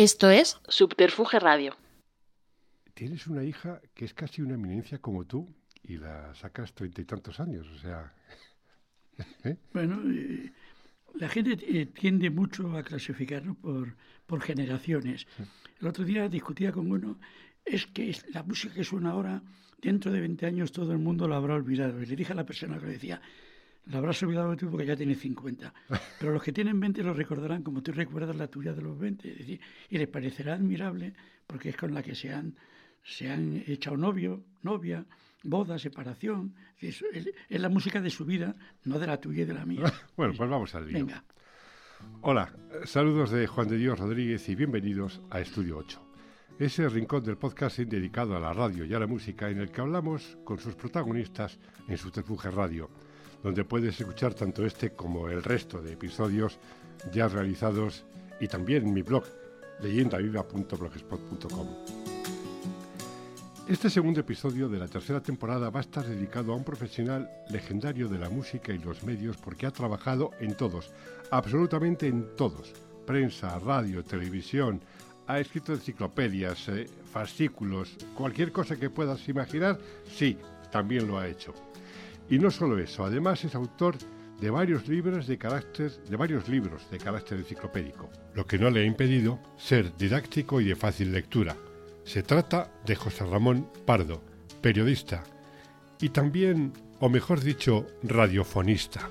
Esto es Subterfuge Radio. Tienes una hija que es casi una eminencia como tú y la sacas treinta y tantos años, o sea... ¿eh? Bueno, eh, la gente eh, tiende mucho a clasificarnos por, por generaciones. El otro día discutía con uno, es que la música que suena ahora, dentro de 20 años todo el mundo la habrá olvidado. Y le dije a la persona que le decía, la habrás olvidado tú porque ya tienes 50. Pero los que tienen 20 lo recordarán como tú recuerdas la tuya de los 20. Es decir, y les parecerá admirable porque es con la que se han, se han echado novio, novia, boda, separación. Es, es, la música de su vida, no de la tuya y de la mía. bueno, pues vamos al lío. Venga. Hola, saludos de Juan de Dios Rodríguez y bienvenidos a Estudio 8. Ese rincón del podcasting dedicado a la radio y a la música en el que hablamos con sus protagonistas en su Subterfuge Radio donde puedes escuchar tanto este como el resto de episodios ya realizados y también mi blog leyendaviva.blogspot.com. Este segundo episodio de la tercera temporada va a estar dedicado a un profesional legendario de la música y los medios porque ha trabajado en todos, absolutamente en todos, prensa, radio, televisión, ha escrito enciclopedias, eh, fascículos, cualquier cosa que puedas imaginar, sí, también lo ha hecho. Y no solo eso, además es autor de varios libros de carácter, de varios libros de carácter enciclopédico, lo que no le ha impedido ser didáctico y de fácil lectura. Se trata de José Ramón Pardo, periodista y también, o mejor dicho, radiofonista.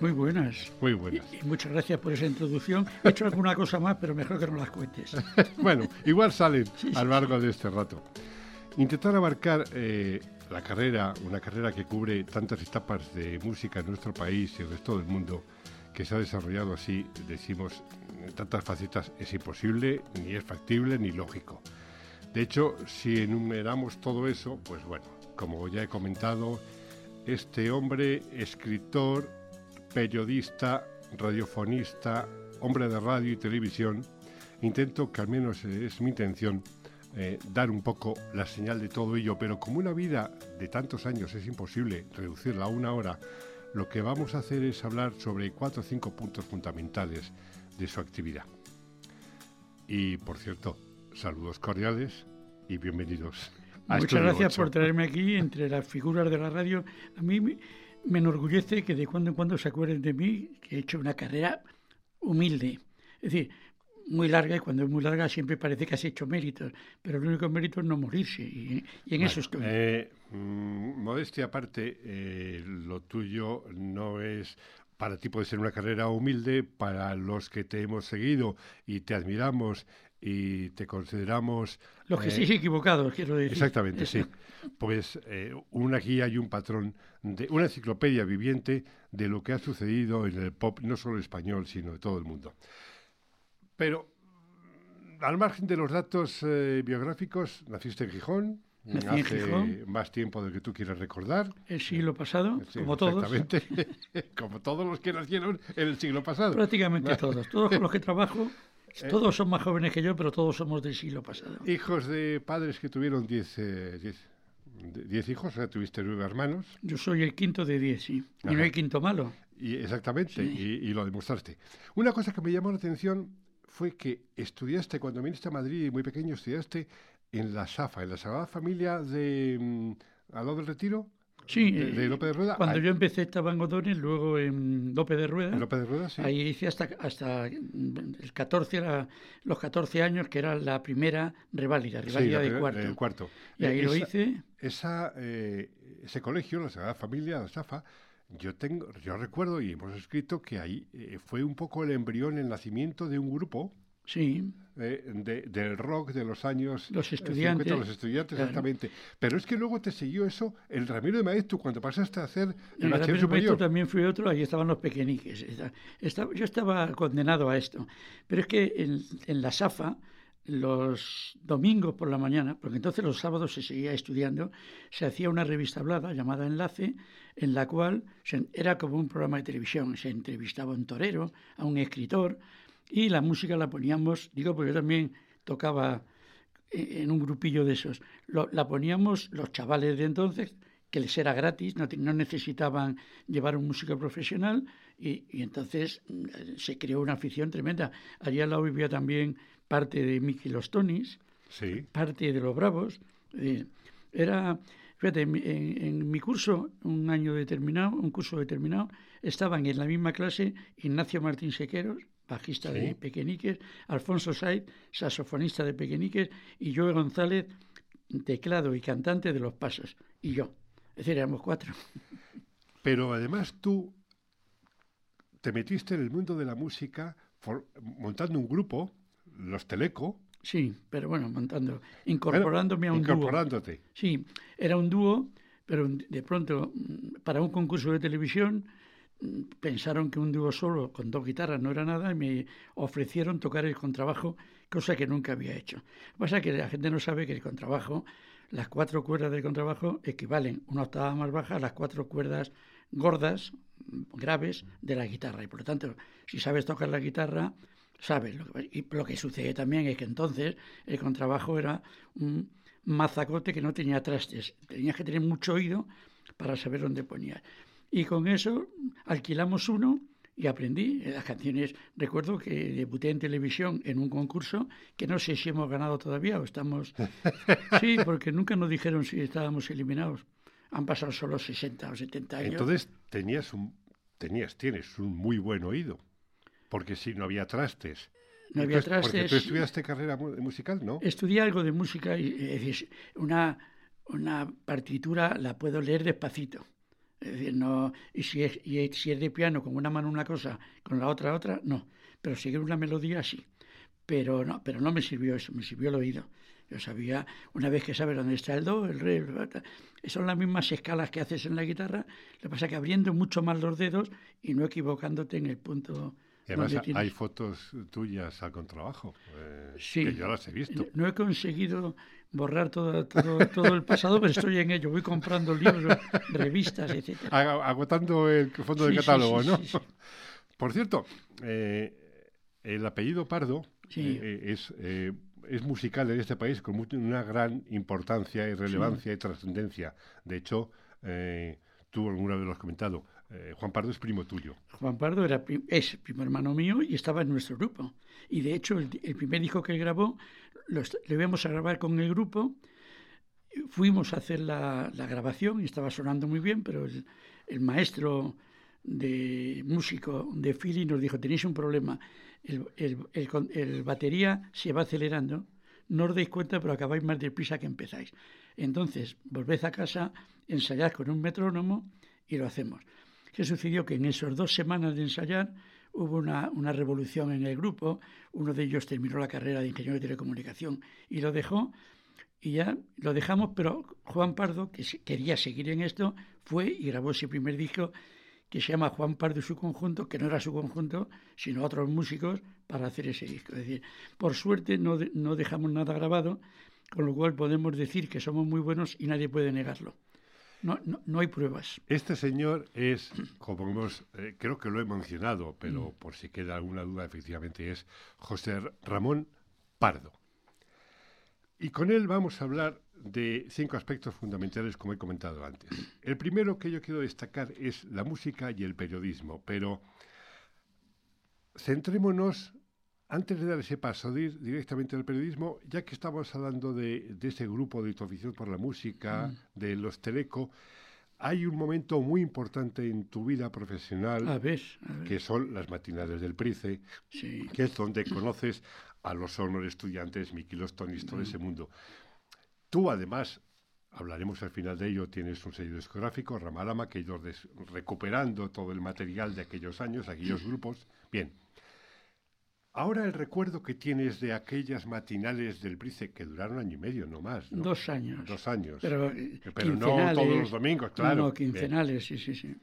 Muy buenas. Muy buenas. Y, muchas gracias por esa introducción. He hecho alguna cosa más, pero mejor que no las cuentes. bueno, igual salen a lo largo de este rato. Intentar abarcar eh, la carrera, una carrera que cubre tantas etapas de música en nuestro país y el resto del mundo, que se ha desarrollado así, decimos, en tantas facetas, es imposible, ni es factible, ni lógico. De hecho, si enumeramos todo eso, pues bueno, como ya he comentado, este hombre, escritor, periodista, radiofonista, hombre de radio y televisión, intento que al menos es mi intención, eh, dar un poco la señal de todo ello, pero como una vida de tantos años es imposible reducirla a una hora, lo que vamos a hacer es hablar sobre cuatro o cinco puntos fundamentales de su actividad. Y por cierto, saludos cordiales y bienvenidos. A Muchas gracias por traerme aquí entre las figuras de la radio. A mí me enorgullece que de cuando en cuando se acuerden de mí, que he hecho una carrera humilde. Es decir, muy larga y cuando es muy larga siempre parece que has hecho méritos, pero el único mérito es no morirse y, en eso estoy. Eh, mm, modestia aparte, eh, lo tuyo no es para ti puede ser una carrera humilde, para los que te hemos seguido y te admiramos y te consideramos... Los que eh, equivocados, quiero decir. Exactamente, sí. Pues eh, una guía y un patrón, de una enciclopedia viviente de lo que ha sucedido en el pop, no solo español, sino de todo el mundo. Pero, al margen de los datos eh, biográficos, naciste en Gijón. hace más tiempo del que tú quieres recordar. El siglo pasado, como todos. Exactamente, como todos los que nacieron en el siglo pasado. Prácticamente todos. Todos con los que trabajo, eh, todos son más jóvenes que yo, pero todos somos del siglo pasado. Hijos de padres que tuvieron 10 eh, diez, hijos, o sea, tuviste nueve hermanos. Yo soy el quinto de diez, sí. Y no hay quinto malo. Y, exactamente, y, y, lo demostraste. Una cosa que me llamó la atención fue que estudiaste, cuando viniste a Madrid muy pequeño, estudiaste en la SAFA, en la Sagrada Familia de mm, al lado del Retiro. Sí, de, López de Rueda. Cuando yo empecé estaba en Odones, luego en López de Rueda. En López de Rueda, sí. Ahí hice hasta, hasta el 14, los 14 años, que era la primera reválida, reválida de cuarto. cuarto. Y ahí lo hice. Esa, eh, ese colegio, la Sagrada Familia, la SAFA, yo tengo, yo recuerdo y hemos escrito que ahí eh, fue un poco el embrión, el nacimiento de un grupo. Sí. Eh, del rock de los años los estudiantes, los estudiantes exactamente. Pero es que luego te siguió eso el Ramiro de Maestro cuando pasaste a hacer el, el superior. también fue otro, ahí estaban los pequeñiques. yo estaba condenado a esto. Pero es que en, en la SAFA los domingos por la mañana, porque entonces los sábados se seguía estudiando, se hacía una revista hablada llamada Enlace, en la cual era como un programa de televisión. Se entrevistaba a un torero, a un escritor, y la música la poníamos, digo porque yo también tocaba e, en un grupillo de esos, la poníamos los chavales de entonces, que les era gratis, no, necesitaban llevar un músico profesional, y, y entonces mm, se creó una afición tremenda. Allí al lado vivía también parte de Mickey Los Tonis, parte de los Bravos. era, fíjate, en, mi curso, un año determinado, un curso determinado, estaban en la misma clase Ignacio Martín Sequeros, bajista de Pequeñiques, Alfonso Said, saxofonista de Pequeñiques, y Joe González, teclado y cantante de Los Pasos, y yo. Es decir, éramos cuatro. Pero además tú te metiste en el mundo de la música montando un grupo, los Teleco. Sí, pero bueno, montando, incorporándome a un incorporándote. dúo. Sí, era un dúo, pero de pronto, mm, para un concurso de televisión, mm, pensaron que un dúo solo con dos guitarras no era nada y me ofrecieron tocar el contrabajo, cosa que nunca había hecho. Lo que pasa es que la gente no sabe que el contrabajo, las cuatro cuerdas del contrabajo equivalen una octava más baja a las cuatro cuerdas gordas, graves, de la guitarra. Y por lo tanto, si sabes tocar la guitarra, sabes. Lo que, y lo que sucede también es que entonces el contrabajo era un mazacote que no tenía trastes. Tenías que tener mucho oído para saber dónde ponías. Y con eso alquilamos uno y aprendí las canciones. Recuerdo que debuté en televisión en un concurso que no sé si hemos ganado todavía o estamos. Sí, porque nunca nos dijeron si estábamos eliminados. Han pasado solo 60 o 70 años. Entonces tenías un, tenías, tienes un muy buen oído. Porque si no había trastes. No había trastes. Porque tú estudiaste carrera musical, ¿no? Estudié algo de música y es decir, una, una partitura la puedo leer despacito. Es decir, no, y si es, y si es de piano con una mano una cosa, con la otra otra, no. Pero seguir una melodía sí. Pero no, pero no me sirvió eso, me sirvió el oído. Yo sabía, una vez que sabes dónde está el do, el re, son las mismas escalas que haces en la guitarra, lo que pasa es que abriendo mucho más los dedos y no equivocándote en el punto además hay fotos tuyas al contrabajo, eh, sí, que yo las he visto. No he conseguido borrar todo, todo, el pasado, pero estoy en ello. Voy comprando libros, revistas, etc. Agotando el fondo del catálogo, ¿no? Por cierto, eh, el apellido Pardo eh, es, es musical en este país con una gran importancia y relevancia y trascendencia. De hecho, tú alguna vez lo has comentado, eh, Juan Pardo es primo tuyo. Juan Pardo era es primo hermano mío y estaba en nuestro grupo. Y de hecho, el, primer disco que grabó, lo, le íbamos a grabar con el grupo. Fuimos a hacer la, grabación y estaba sonando muy bien, pero el, maestro de músico de Philly nos dijo, tenéis un problema, el, el, batería se va acelerando, no os dais cuenta, pero acabáis más deprisa que empezáis. Entonces, volved a casa, ensayad con un metrónomo y lo hacemos. ¿Qué sucedió? Que en esas dos semanas de ensayar hubo una, revolución en el grupo. Uno de ellos terminó la carrera de ingeniero de telecomunicación y lo dejó. Y ya lo dejamos, pero Juan Pardo, que quería seguir en esto, fue y grabó ese primer disco que se llama Juan Pardo y su conjunto, que no era su conjunto, sino otros músicos para hacer ese disco. Es decir, por suerte no, no dejamos nada grabado, con lo cual podemos decir que somos muy buenos y nadie puede negarlo. No, no, hay pruebas. Este señor es, como hemos, eh, creo que lo he mencionado, pero mm. por si queda alguna duda, efectivamente es José Ramón Pardo. Y con él vamos a hablar de cinco aspectos fundamentales, como he comentado antes. El primero que yo quiero destacar es la música y el periodismo, pero centrémonos antes de dar ese paso, de ir directamente al periodismo, ya que estamos hablando de, ese grupo de tu afición por la música, mm. de los Teleco, hay un momento muy importante en tu vida profesional, que son las matinales del Price, que es donde conoces a los honores estudiantes, Miki Tonis, todo mm. ese mundo. Tú, además, hablaremos al final de ello, tienes un sello discográfico, Ramalama, que ido recuperando todo el material de aquellos años, aquellos grupos. Bien, Ahora el recuerdo que tienes de aquellas matinales del Brice que duraron año y medio, no más. Dos años. Dos años. Pero, eh, no todos los domingos, claro. No, quincenales, sí, sí, sí.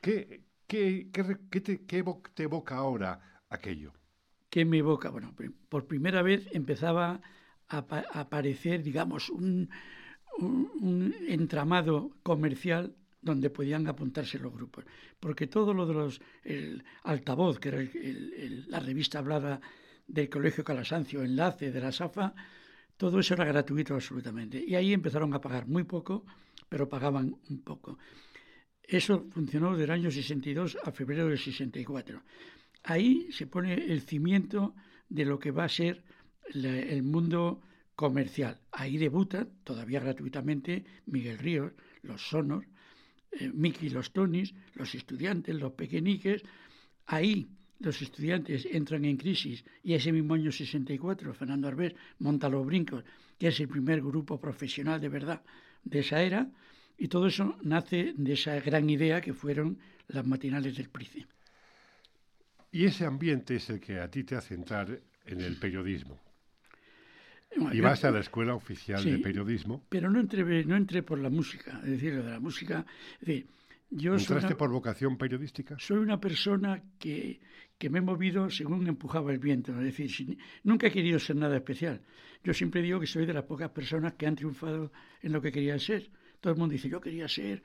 ¿Qué, qué, qué, te, te, evoca ahora aquello? ¿Qué me evoca? Bueno, por primera vez empezaba a, aparecer, digamos, un, un entramado comercial donde podían apuntarse los grupos. Porque todo lo de los. El altavoz, que era la revista hablada del Colegio Calasancio, enlace de la SAFA, todo eso era gratuito absolutamente. Y ahí empezaron a pagar muy poco, pero pagaban un poco. Eso funcionó del año 62 a febrero del 64. Ahí se pone el cimiento de lo que va a ser el mundo comercial. Ahí debutan, todavía gratuitamente, Miguel Ríos, los Sonor, eh, Miki los Tonis, los estudiantes, los pequeñiques. Ahí los estudiantes entran en crisis y ese mismo año 64 Fernando Arbés monta Los Brincos, que es el primer grupo profesional de verdad de esa era, y todo eso nace de esa gran idea que fueron las matinales del Price. Y ese ambiente es el que a ti te hace entrar en el periodismo. Y vas a la escuela oficial de periodismo. Pero no entré, no entré por la música, es decir, de la música. Es yo ¿Entraste por vocación periodística? Soy una persona que, que me he movido según empujaba el viento. Es decir, nunca he querido ser nada especial. Yo siempre digo que soy de las pocas personas que han triunfado en lo que querían ser. Todo el mundo dice, yo quería ser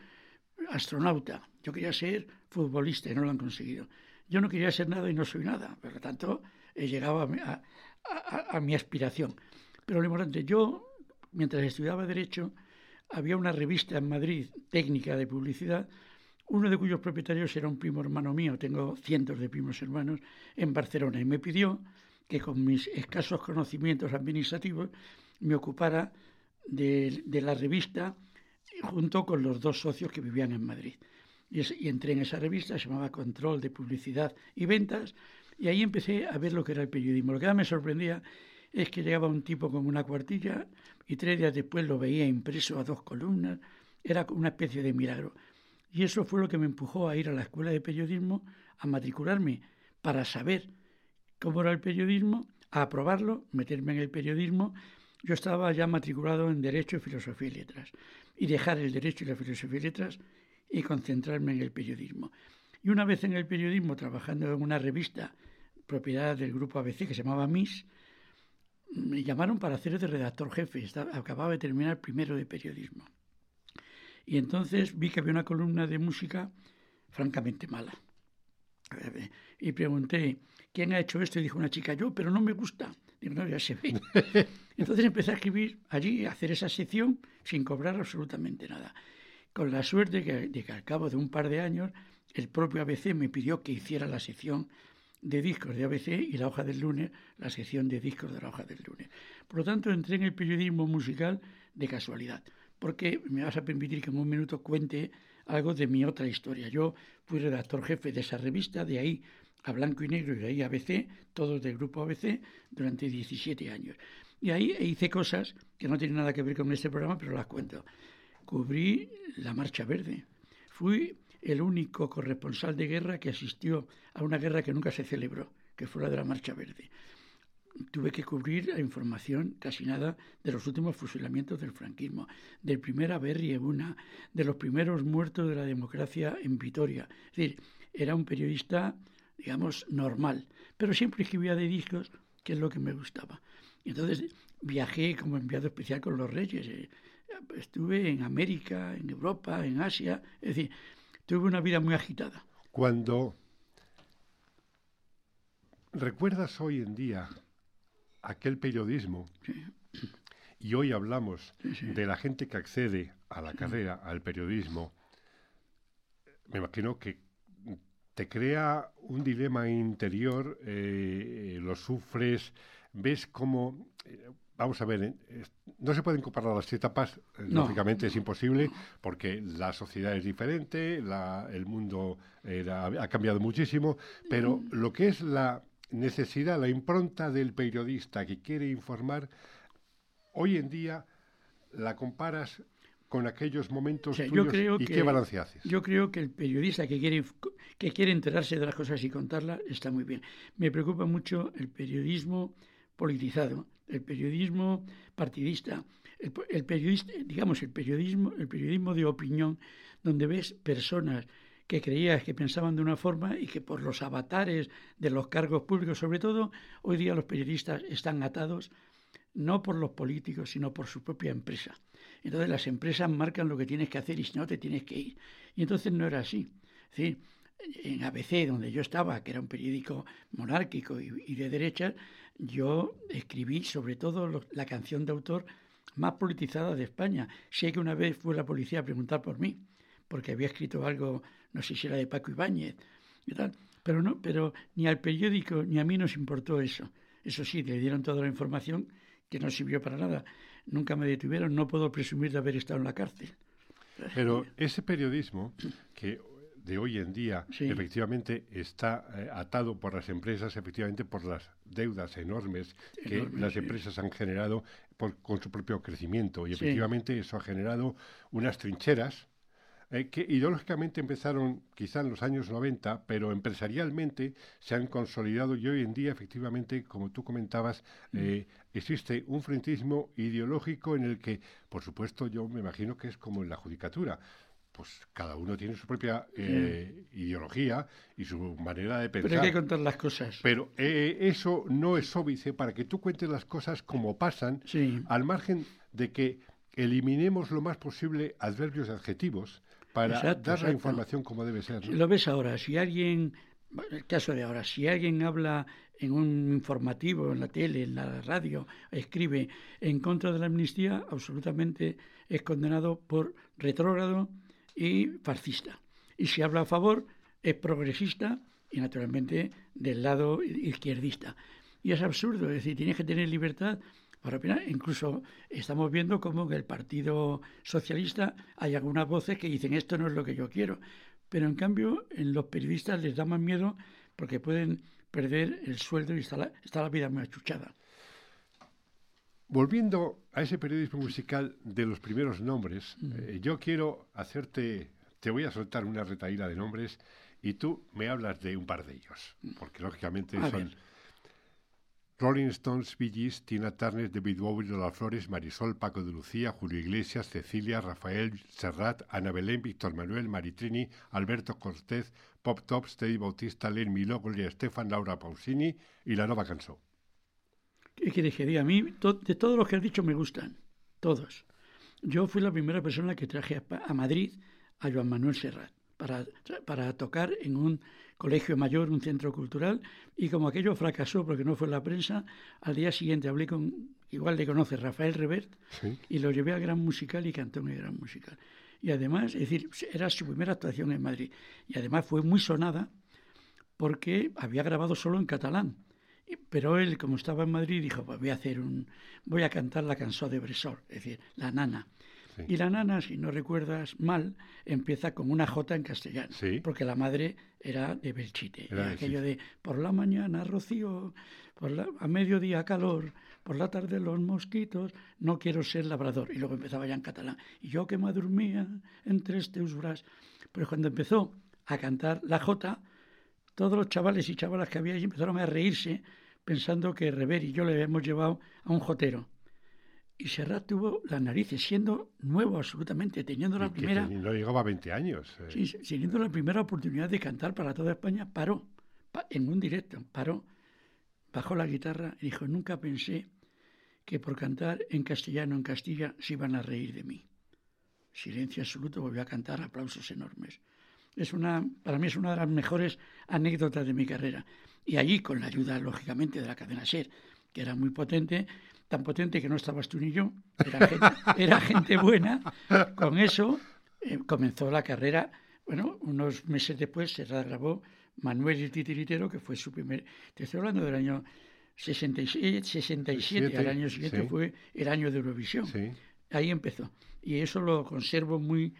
astronauta, yo quería ser futbolista y no lo han conseguido. Yo no quería ser nada y no soy nada. Por lo tanto, he llegado a, a mi aspiración. Pero lo importante, yo, mientras estudiaba Derecho, había una revista en Madrid, técnica de publicidad, uno de cuyos propietarios era un primo hermano mío, tengo cientos de primos hermanos, en Barcelona, y me pidió que con mis escasos conocimientos administrativos me ocupara de, la revista junto con los dos socios que vivían en Madrid. Y, entré en esa revista, se llamaba Control de Publicidad y Ventas, y ahí empecé a ver lo que era el periodismo. Lo que me sorprendía es que llegaba un tipo con una cuartilla y tres días después lo veía impreso a dos columnas. Era una especie de milagro. Y eso fue lo que me empujó a ir a la escuela de periodismo, a matricularme para saber cómo era el periodismo, a aprobarlo, meterme en el periodismo. Yo estaba ya matriculado en Derecho, Filosofía y Letras. Y dejar el Derecho y la Filosofía y Letras y concentrarme en el periodismo. Y una vez en el periodismo, trabajando en una revista propiedad del grupo ABC que se llamaba MIS, me llamaron para hacer de redactor jefe. acababa de terminar primero de periodismo. Y entonces vi que había una columna de música francamente mala. Y pregunté, ¿quién ha hecho esto? Y dijo una chica, yo, pero no me gusta. Digo, no, ya se ve. Entonces empecé a escribir allí, a hacer esa sección sin cobrar absolutamente nada. Con la suerte de que al cabo de un par de años el propio ABC me pidió que hiciera la sección de discos de ABC y la hoja del lunes, la sección de discos de la hoja del lunes. Por lo tanto, entré en el periodismo musical de casualidad porque me vas a permitir que en un minuto cuente algo de mi otra historia. Yo fui redactor jefe de esa revista, de ahí a Blanco y Negro y de ahí a ABC, todos del grupo ABC, durante 17 años. Y ahí hice cosas que no tienen nada que ver con este programa, pero las cuento. Cubrí la Marcha Verde. Fui el único corresponsal de guerra que asistió a una guerra que nunca se celebró, que fue la de la Marcha Verde tuve que cubrir la información casi nada de los últimos fusilamientos del franquismo, del primer Aberri Ebuna, de los primeros muertos de la democracia en Vitoria. Es decir, era un periodista, digamos, normal, pero siempre escribía de discos, que es lo que me gustaba. entonces viajé como enviado especial con los reyes. Eh, estuve en América, en Europa, en Asia, es decir, tuve una vida muy agitada. Cuando recuerdas hoy en día aquel periodismo. Y hoy hablamos de la gente que accede a la carrera, al periodismo. Me imagino que te crea un dilema interior, eh, lo sufres, ves cómo... Eh, vamos a ver, eh, no se pueden comparar las etapas, lógicamente es imposible, porque la sociedad es diferente, el mundo ha cambiado muchísimo, pero mm. lo que es la necesidad, la impronta del periodista que quiere informar, hoy en día la comparas con aquellos momentos tuyos y qué balance haces. Yo creo que el periodista que quiere, que quiere enterarse de las cosas y contarlas está muy bien. Me preocupa mucho el periodismo politizado, el periodismo partidista, el, periodista, digamos, el periodismo, el periodismo de opinión, donde ves personas que creías que pensaban de una forma y que por los avatares de los cargos públicos, sobre todo, hoy día los periodistas están atados no por los políticos, sino por su propia empresa. Entonces las empresas marcan lo que tienes que hacer y si no te tienes que ir. Y entonces no era así. Es en ABC, donde yo estaba, que era un periódico monárquico y, de derecha, yo escribí sobre todo la canción de autor más politizada de España. Sé que una vez fue la policía a preguntar por mí, porque había escrito algo no sé si era de Paco Ibáñez, pero, no, pero ni al periódico ni a mí nos importó eso. Es Eso sí, le dieron toda la información que no sirvió para nada. Nunca me detuvieron, no puedo presumir de haber estado en la cárcel. Pero ese periodismo que de hoy en día efectivamente está eh, atado por las empresas, efectivamente por las deudas enormes que las empresas han generado con su propio crecimiento. Y efectivamente eso ha generado unas trincheras eh, que ideológicamente empezaron quizá en los años 90, pero empresarialmente se han consolidado y hoy en día, efectivamente, como tú comentabas, mm. eh, existe un frentismo ideológico en el que, por supuesto, yo me imagino que es como en la judicatura pues cada uno tiene su propia eh, ideología y su manera de pensar. Pero hay que contar las cosas. Pero eso no es óbice para que tú cuentes las cosas como pasan, al margen de que eliminemos lo más posible adverbios y adjetivos para dar la información como debe ser. Lo ves ahora, si alguien, el caso de ahora, si alguien habla en un informativo, en la tele, en la radio, escribe en contra de la amnistía, absolutamente es condenado por retrógrado y fascista. Y si habla a favor, es progresista y naturalmente del lado izquierdista. Y es absurdo, es decir, tienes que tener libertad para opinar. Incluso estamos viendo cómo en el Partido Socialista hay algunas voces que dicen esto no es lo que yo quiero. Pero en cambio, en los periodistas les da más miedo porque pueden perder el sueldo y está la, está la vida muy achuchada. Volviendo a ese periodismo musical de los primeros nombres, mm. eh, yo quiero hacerte, te voy a soltar una retaíla de nombres y tú me hablas de un par de ellos, porque lógicamente son Rolling Stones, Bee Gees, Tina Turner, David Bowie, Lola Flores, Marisol, Paco de Lucía, Julio Iglesias, Cecilia, Rafael, Serrat, Ana Belén, Víctor Manuel, Maritrini, Alberto Cortés, Pop Top, Teddy Bautista, Len Milo, Gloria Estefan, Laura Pausini y La Nova Cansó. ¿Qué quieres que diga? A mí, de todos los que has dicho, me gustan. Todos. Yo fui la primera persona que traje a, Madrid a Joan Manuel Serrat para, para tocar en un colegio mayor, un centro cultural, y como aquello fracasó porque no fue la prensa, al día siguiente hablé con, igual le conoce, Rafael Revert, y lo llevé al Gran Musical y cantó en el Gran Musical. Y además, es decir, era su primera actuación en Madrid, y además fue muy sonada porque había grabado solo en catalán. Pero él, como estaba en Madrid, dijo, pues voy a hacer un, voy a cantar la canción de Bresol, es decir, la nana. Y la nana, si no recuerdas mal, empieza con una J en castellano, porque la madre era de Belchite. Era aquello de por la mañana rocío, por la, a mediodía calor, por la tarde los mosquitos, no quiero ser labrador. Y luego empezaba ya en catalán. Y yo que me dormía entre este usbras. Pero cuando empezó a cantar la J, todos los chavales y chavalas que había allí empezaron a reírse pensando que Rever y yo le habíamos llevado a un jotero y Serrat tuvo las narices, siendo nuevo absolutamente, teniendo la primera... no llegaba a 20 años. Eh. Sí, teniendo la primera oportunidad de cantar para toda España, paró, en un directo, paró, bajó la guitarra y dijo, nunca pensé que por cantar en castellano en Castilla se iban a reír de mí. Silencio absoluto, volvió a cantar, aplausos enormes. Es una, para mí es una de las mejores anécdotas de mi carrera. Y allí, con la ayuda, lógicamente, de la cadena SER, que era muy potente, tan potente que no estabas tú ni yo, era gente, buena, con eso eh, comenzó la carrera. Bueno, unos meses después se grabó Manuel el Titiritero, que fue su primer... Te estoy hablando del año 66, 67, al año siguiente fue el año de Eurovisión. Ahí empezó. Y eso lo conservo muy,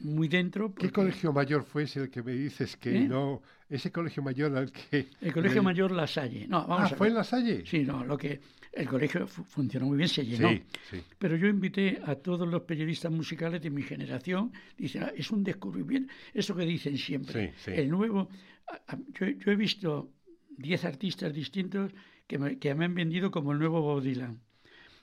muy dentro. ¿Qué colegio mayor fue ese el que me dices que ¿Eh? no? Ese colegio mayor al que. El colegio mayor La Salle. No, vamos ah, ¿fue en La Salle? Sí, no, lo que. El colegio funcionó muy bien, se llenó. Pero yo invité a todos los periodistas musicales de mi generación. Dicen, ah, es un descubrimiento. Eso que dicen siempre. El nuevo. Yo, he visto 10 artistas distintos que me, que me han vendido como el nuevo Bob Dylan.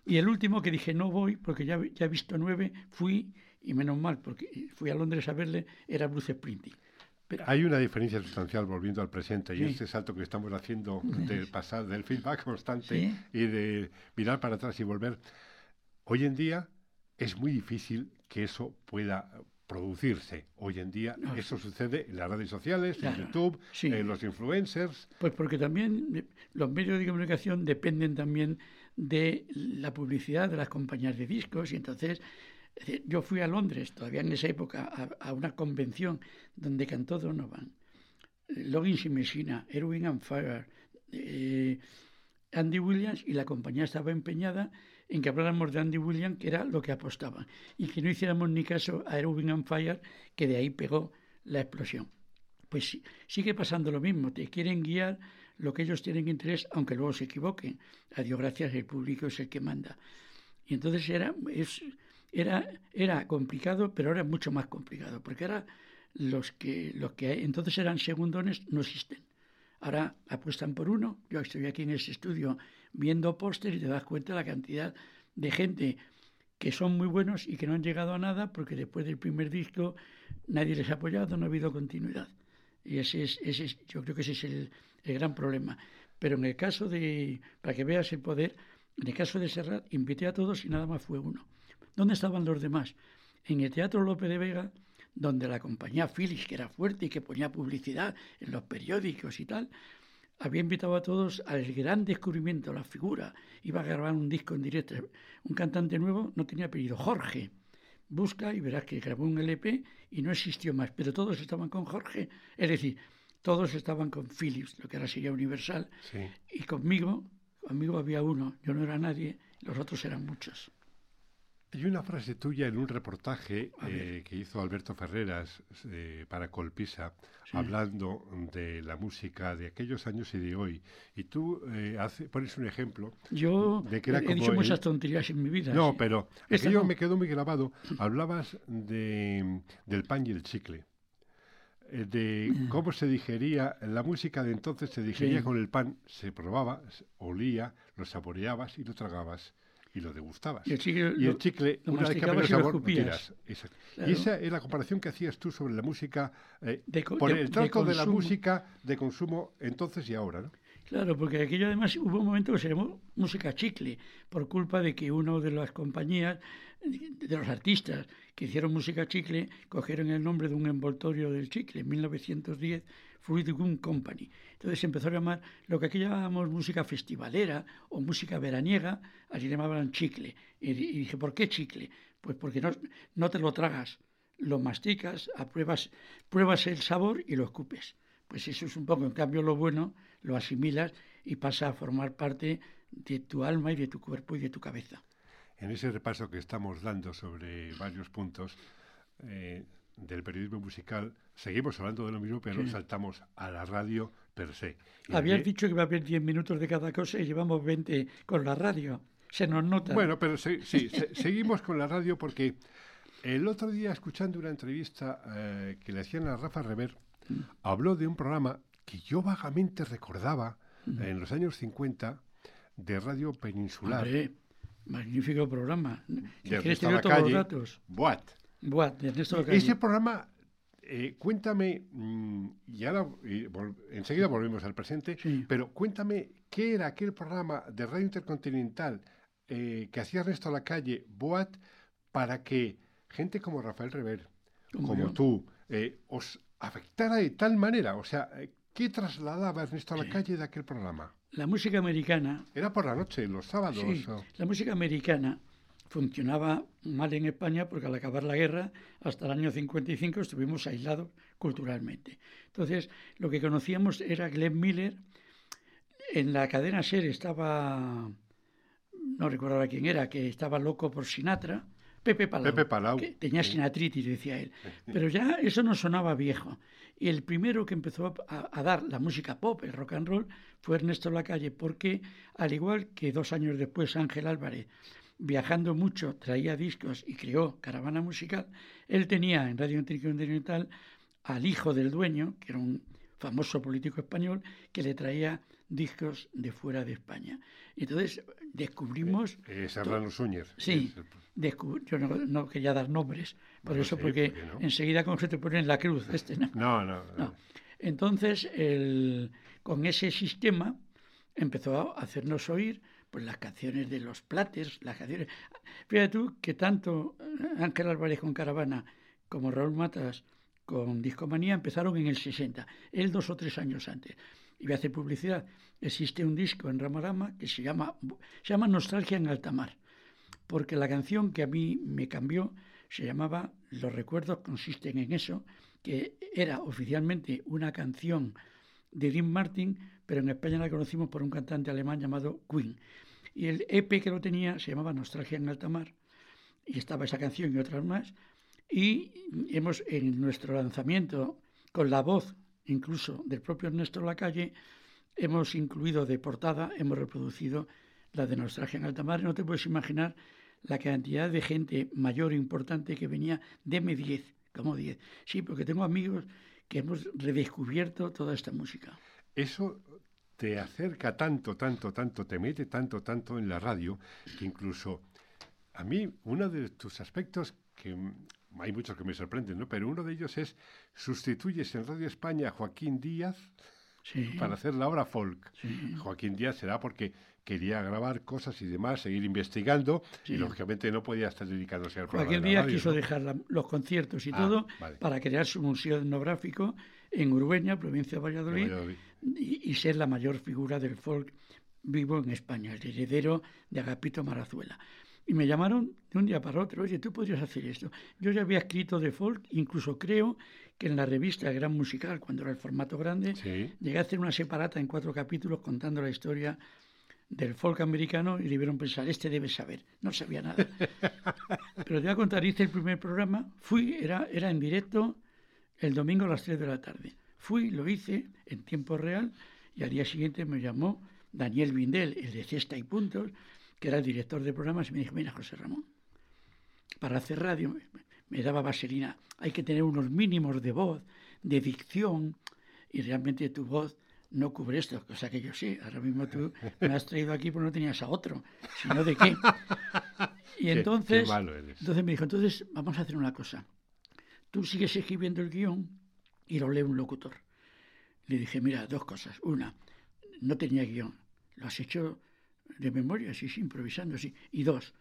Y el último que dije no voy, porque ya, ya he visto nueve, fui y menos mal, porque fui a Londres a verle, era Bruce Springsteen. Pero... Hay una diferencia sustancial volviendo al presente y este salto que estamos haciendo del pasado, del feedback constante y de mirar para atrás y volver. Hoy en día es muy difícil que eso pueda producirse. Hoy en día eso sucede en las redes sociales, en YouTube, en los influencers. Pues porque también eh, los medios de comunicación dependen también de la publicidad de las compañías de discos y entonces yo fui a Londres, todavía en esa época, a, una convención donde cantó Donovan, Loggins y Messina, Erwin and Fire, eh, Andy Williams y la compañía estaba empeñada en que habláramos de Andy Williams, que era lo que apostaban, y que no hiciéramos ni caso a Erwin and Fire, que de ahí pegó la explosión. Pues sigue pasando lo mismo, te quieren guiar lo que ellos tienen interés, aunque luego se equivoquen. A Dios gracias, el público es el que manda. Y entonces era, era, era complicado, pero ahora es mucho más complicado, porque ahora los que, los que entonces eran segundones no existen. Ahora apuestan por uno. Yo estoy aquí en ese estudio viendo póster y te das cuenta de la cantidad de gente que son muy buenos y que no han llegado a nada porque después del primer disco nadie les ha apoyado, no ha habido continuidad. Y ese es, ese yo creo que ese es el, el, gran problema. Pero en el caso de, para que veas el poder, en el caso de Serrat, invité a todos y nada más fue uno. ¿Dónde estaban los demás? En el Teatro López de Vega, donde la compañía Philips, que era fuerte y que ponía publicidad en los periódicos y tal, había invitado a todos al gran descubrimiento, la figura. Iba a grabar un disco en directo. Un cantante nuevo no tenía apellido, Jorge. Busca y verás que grabó un LP y no existió más, pero todos estaban con Jorge. Es decir, todos estaban con Philips, lo que ahora sería Universal. Y conmigo, conmigo había uno, yo no era nadie, los otros eran muchos. Hay una frase tuya en un reportaje eh, que hizo Alberto Ferreras eh, para Colpisa, hablando de la música de aquellos años y de hoy. Y tú eh, pones un ejemplo. Yo de que era he dicho muchas tonterías en mi vida. No, pero aquello me quedó muy grabado. Hablabas de, del pan y el chicle de mm. cómo se digería, la música de entonces se digería con el pan, se probaba, olía, lo saboreabas y lo tragabas y lo degustabas. Y el chicle, y el chicle una vez que el sabor, lo tiras. Y esa es la comparación que hacías tú sobre la música, eh, por el trato de, la música de consumo entonces y ahora, ¿no? Claro, porque aquello además hubo un momento que se llamó música chicle, por culpa de que uno de las compañías, de los artistas que hicieron música chicle, cogieron el nombre de un envoltorio del chicle en 1910 Fruit Gum Company. Entonces se empezó a llamar lo que aquí llamábamos música festivalera o música veraniega, así llamaban chicle. Y, dije, ¿por qué chicle? Pues porque no, no te lo tragas, lo masticas, apruebas, pruebas el sabor y lo escupes. Pues eso es un poco, en cambio lo bueno lo asimilas y pasa a formar parte de tu alma y de tu cuerpo y de tu cabeza. En ese repaso que estamos dando sobre varios puntos, eh, del periodismo musical, seguimos hablando de lo mismo, pero saltamos a la radio per se. Habías dicho que iba a haber 10 minutos de cada cosa y llevamos 20 con la radio. Se nos nota. Bueno, pero sí, seguimos con la radio porque el otro día, escuchando una entrevista eh, que le hacían a Rafa Rever, mm. habló de un programa que yo vagamente recordaba mm. en los años 50 de Radio Peninsular. magnífico programa. ¿Quieres tener todos los datos? What? Ese programa, eh, cuéntame, mm, y ahora enseguida volvemos al presente, pero cuéntame qué era aquel programa de Radio Intercontinental eh, que hacía Ernesto a la calle, Boat, para que gente como Rafael Rever, como, tú, eh, os afectara de tal manera. O sea, ¿qué trasladaba Ernesto a la calle de aquel programa? La música americana. Era por la noche, los sábados. La música americana funcionaba mal en España porque al acabar la guerra, hasta el año 55, estuvimos aislados culturalmente. Entonces, lo que conocíamos era Glenn Miller. En la cadena SER estaba, no recuerdo quién era, que estaba loco por Sinatra. Pepe Palau, Pepe Palau. que tenía sinatritis, decía él. Pero ya eso no sonaba viejo. Y el primero que empezó a, a, dar la música pop, el rock and roll, fue Ernesto Lacalle, porque al igual que dos años después Ángel Álvarez viajando mucho, traía discos y creó Caravana Musical, él tenía en Radio Intercontinental al hijo del dueño, que era un famoso político español, que le traía discos de fuera de España. Entonces descubrimos... Eh, Serrano Suñer. Sí, yo no, quería dar nombres, por eso, porque enseguida como se te pone en la cruz. Este, ¿no? No, no, Entonces, el, con ese sistema empezó a hacernos oír pues las canciones de los Plates, las canciones... Fíjate tú que tanto Ángel Álvarez con Caravana como Raúl Matas con Discomanía empezaron en el 60, él dos o tres años antes. Y voy a hacer publicidad. Existe un disco en Ramarama que se llama, se llama Nostalgia en alta mar, porque la canción que a mí me cambió se llamaba Los recuerdos consisten en eso, que era oficialmente una canción de Dean Martin, pero en España la conocimos por un cantante alemán llamado Queen. Y el EP que lo tenía se llamaba Nostalgia en alta mar, y estaba esa canción y otras más. Y hemos, en nuestro lanzamiento, con la voz incluso del propio Ernesto Lacalle, hemos incluido de portada, hemos reproducido la de Nostalgia en alta mar. No te puedes imaginar la cantidad de gente mayor e importante que venía de M10, como 10. Sí, porque tengo amigos que hemos redescubierto toda esta música. Eso te acerca tanto, tanto, tanto, te mete tanto, tanto en la radio, que incluso a mí uno de tus aspectos que hay muchos que me sorprenden, ¿no? Pero uno de ellos es sustituyes en Radio España a Joaquín Díaz para hacer la obra folk. Joaquín Díaz será porque quería grabar cosas y demás, seguir investigando y lógicamente no podía estar dedicándose al programa. Joaquín Díaz quiso dejar los conciertos y ah, todo para crear su museo etnográfico en Urueña, provincia de Valladolid, Y, ser la mayor figura del folk vivo en España, el heredero de Agapito Marazuela. Y me llamaron de un día para otro, oye, tú podrías hacer esto. Yo ya había escrito de folk, incluso creo que en la revista Gran Musical, cuando era el formato grande, llegué a hacer una separata en cuatro capítulos contando la historia del folk americano y debieron pensar, este debe saber. No sabía nada. Pero te voy a contar, hice el primer programa, fui, era, era en directo el domingo a las 3 de la tarde. Fui, lo hice en tiempo real y al día siguiente me llamó Daniel Vindel, el de Cesta y Puntos, que era el director de programas, y me dijo, mira, José Ramón, para hacer radio me daba vaselina, hay que tener unos mínimos de voz, de dicción, y realmente tu voz no cubre esto, cosa que yo sé. Ahora mismo tú me has traído aquí porque no tenías a otro, sino de qué. Y entonces, entonces me dijo, entonces vamos a hacer una cosa. Tú sigues escribiendo el guion y lo lee un locutor. Le dije, mira, dos cosas. Una, no tenía guion. Lo has hecho de memoria, así, improvisando, así. Y dos,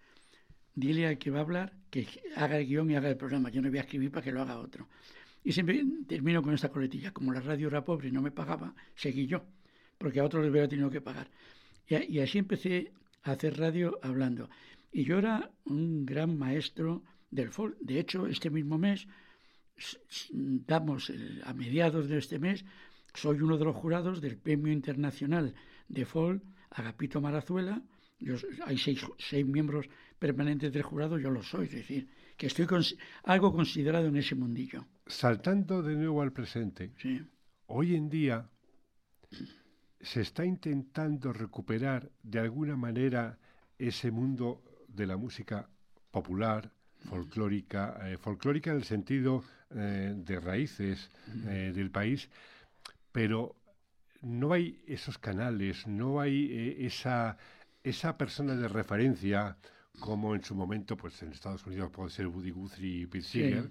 dile al que va a hablar que haga el guion y haga el programa. Yo no voy a escribir para que lo haga otro. Y siempre termino con esta coletilla. Como la radio era pobre y no me pagaba, seguí yo, porque a otro le hubiera tenido que pagar. Y, así empecé a hacer radio hablando. Y yo era un gran maestro del folk. De hecho, este mismo mes, damos a mediados de este mes, soy uno de los jurados del Premio Internacional de Folk Agapito Marazuela, hay seis, seis, miembros permanentes del jurado, yo lo soy, es decir, que estoy algo considerado en ese mundillo. Saltando de nuevo al presente, hoy en día se está intentando recuperar de alguna manera ese mundo de la música popular, folclórica, eh, folclórica en el sentido eh, de raíces eh, del país, pero no hay esos canales, no hay esa, esa persona de referencia como en su momento, pues en Estados Unidos puede ser Woody Guthrie y Pete Seeger.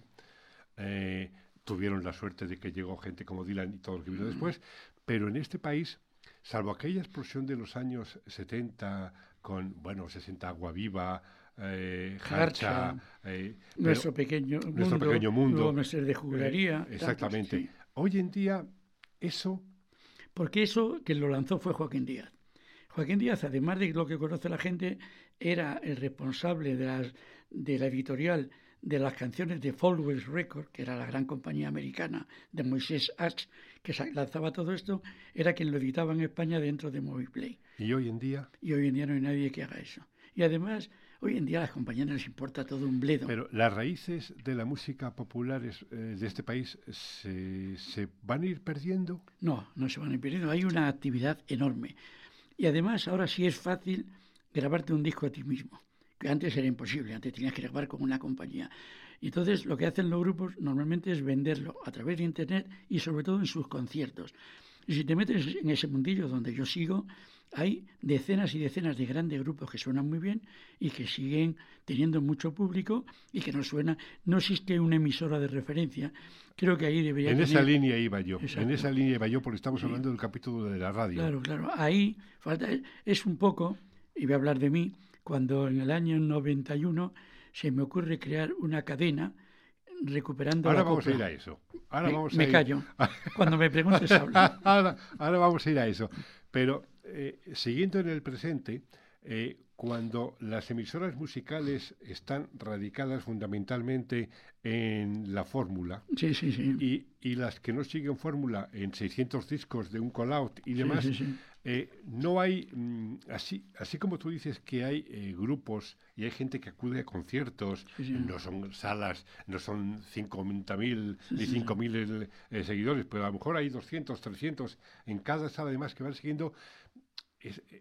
Tuvieron la suerte de que llegó gente como Dylan y todo lo que vino después, pero en este país, salvo aquella explosión de los años 70 con, bueno, 60 Agua Viva, eh, eh nuestro, pequeño, nuestro mundo, pequeño mundo, de jugaría. exactamente. Hoy en día eso porque eso que lo lanzó fue Joaquín Díaz. Joaquín Díaz, además de lo que conoce la gente, era el responsable de, de la editorial de las canciones de Folwell Records, que era la gran compañía americana de Moisés H., que lanzaba todo esto, era quien lo editaba en España dentro de Moviplay. ¿Y hoy en día? Y hoy en día no hay nadie que haga eso. Y además Hoy en día a las compañías les importa todo un bledo. Pero las raíces de la música popular eh, de este país se, se, van a ir perdiendo. No, no se van a ir perdiendo. Hay una actividad enorme. Y además ahora sí es fácil grabarte un disco a ti mismo, que antes era imposible, antes tenías que grabar con una compañía. Y entonces lo que hacen los grupos normalmente es venderlo a través de Internet y sobre todo en sus conciertos. Y si te metes en ese mundillo donde yo sigo, hay decenas y decenas de grandes grupos que suenan muy bien y que siguen teniendo mucho público y que no suena. No existe una emisora de referencia. Creo que ahí debería. En esa línea iba yo. En esa línea iba yo porque estamos hablando del capítulo de la radio. Claro, claro. Ahí falta es un poco y voy a hablar de mí cuando en el año 91 se me ocurre crear una cadena recuperando ahora vamos a ir a eso ahora me, vamos a me callo cuando me preguntes hablo ahora, ahora vamos a ir a eso pero eh, siguiendo en el presente, eh, cuando las emisoras musicales están radicadas fundamentalmente en la fórmula sí, sí, y, y, las que no siguen fórmula en 600 discos de un call-out y demás, eh, no hay, mm, así, así como tú dices que hay eh, grupos y hay gente que acude a conciertos, no son salas, no son 50.000 ni 5.000 eh, seguidores, pero a lo mejor hay 200, 300 en cada sala además que van siguiendo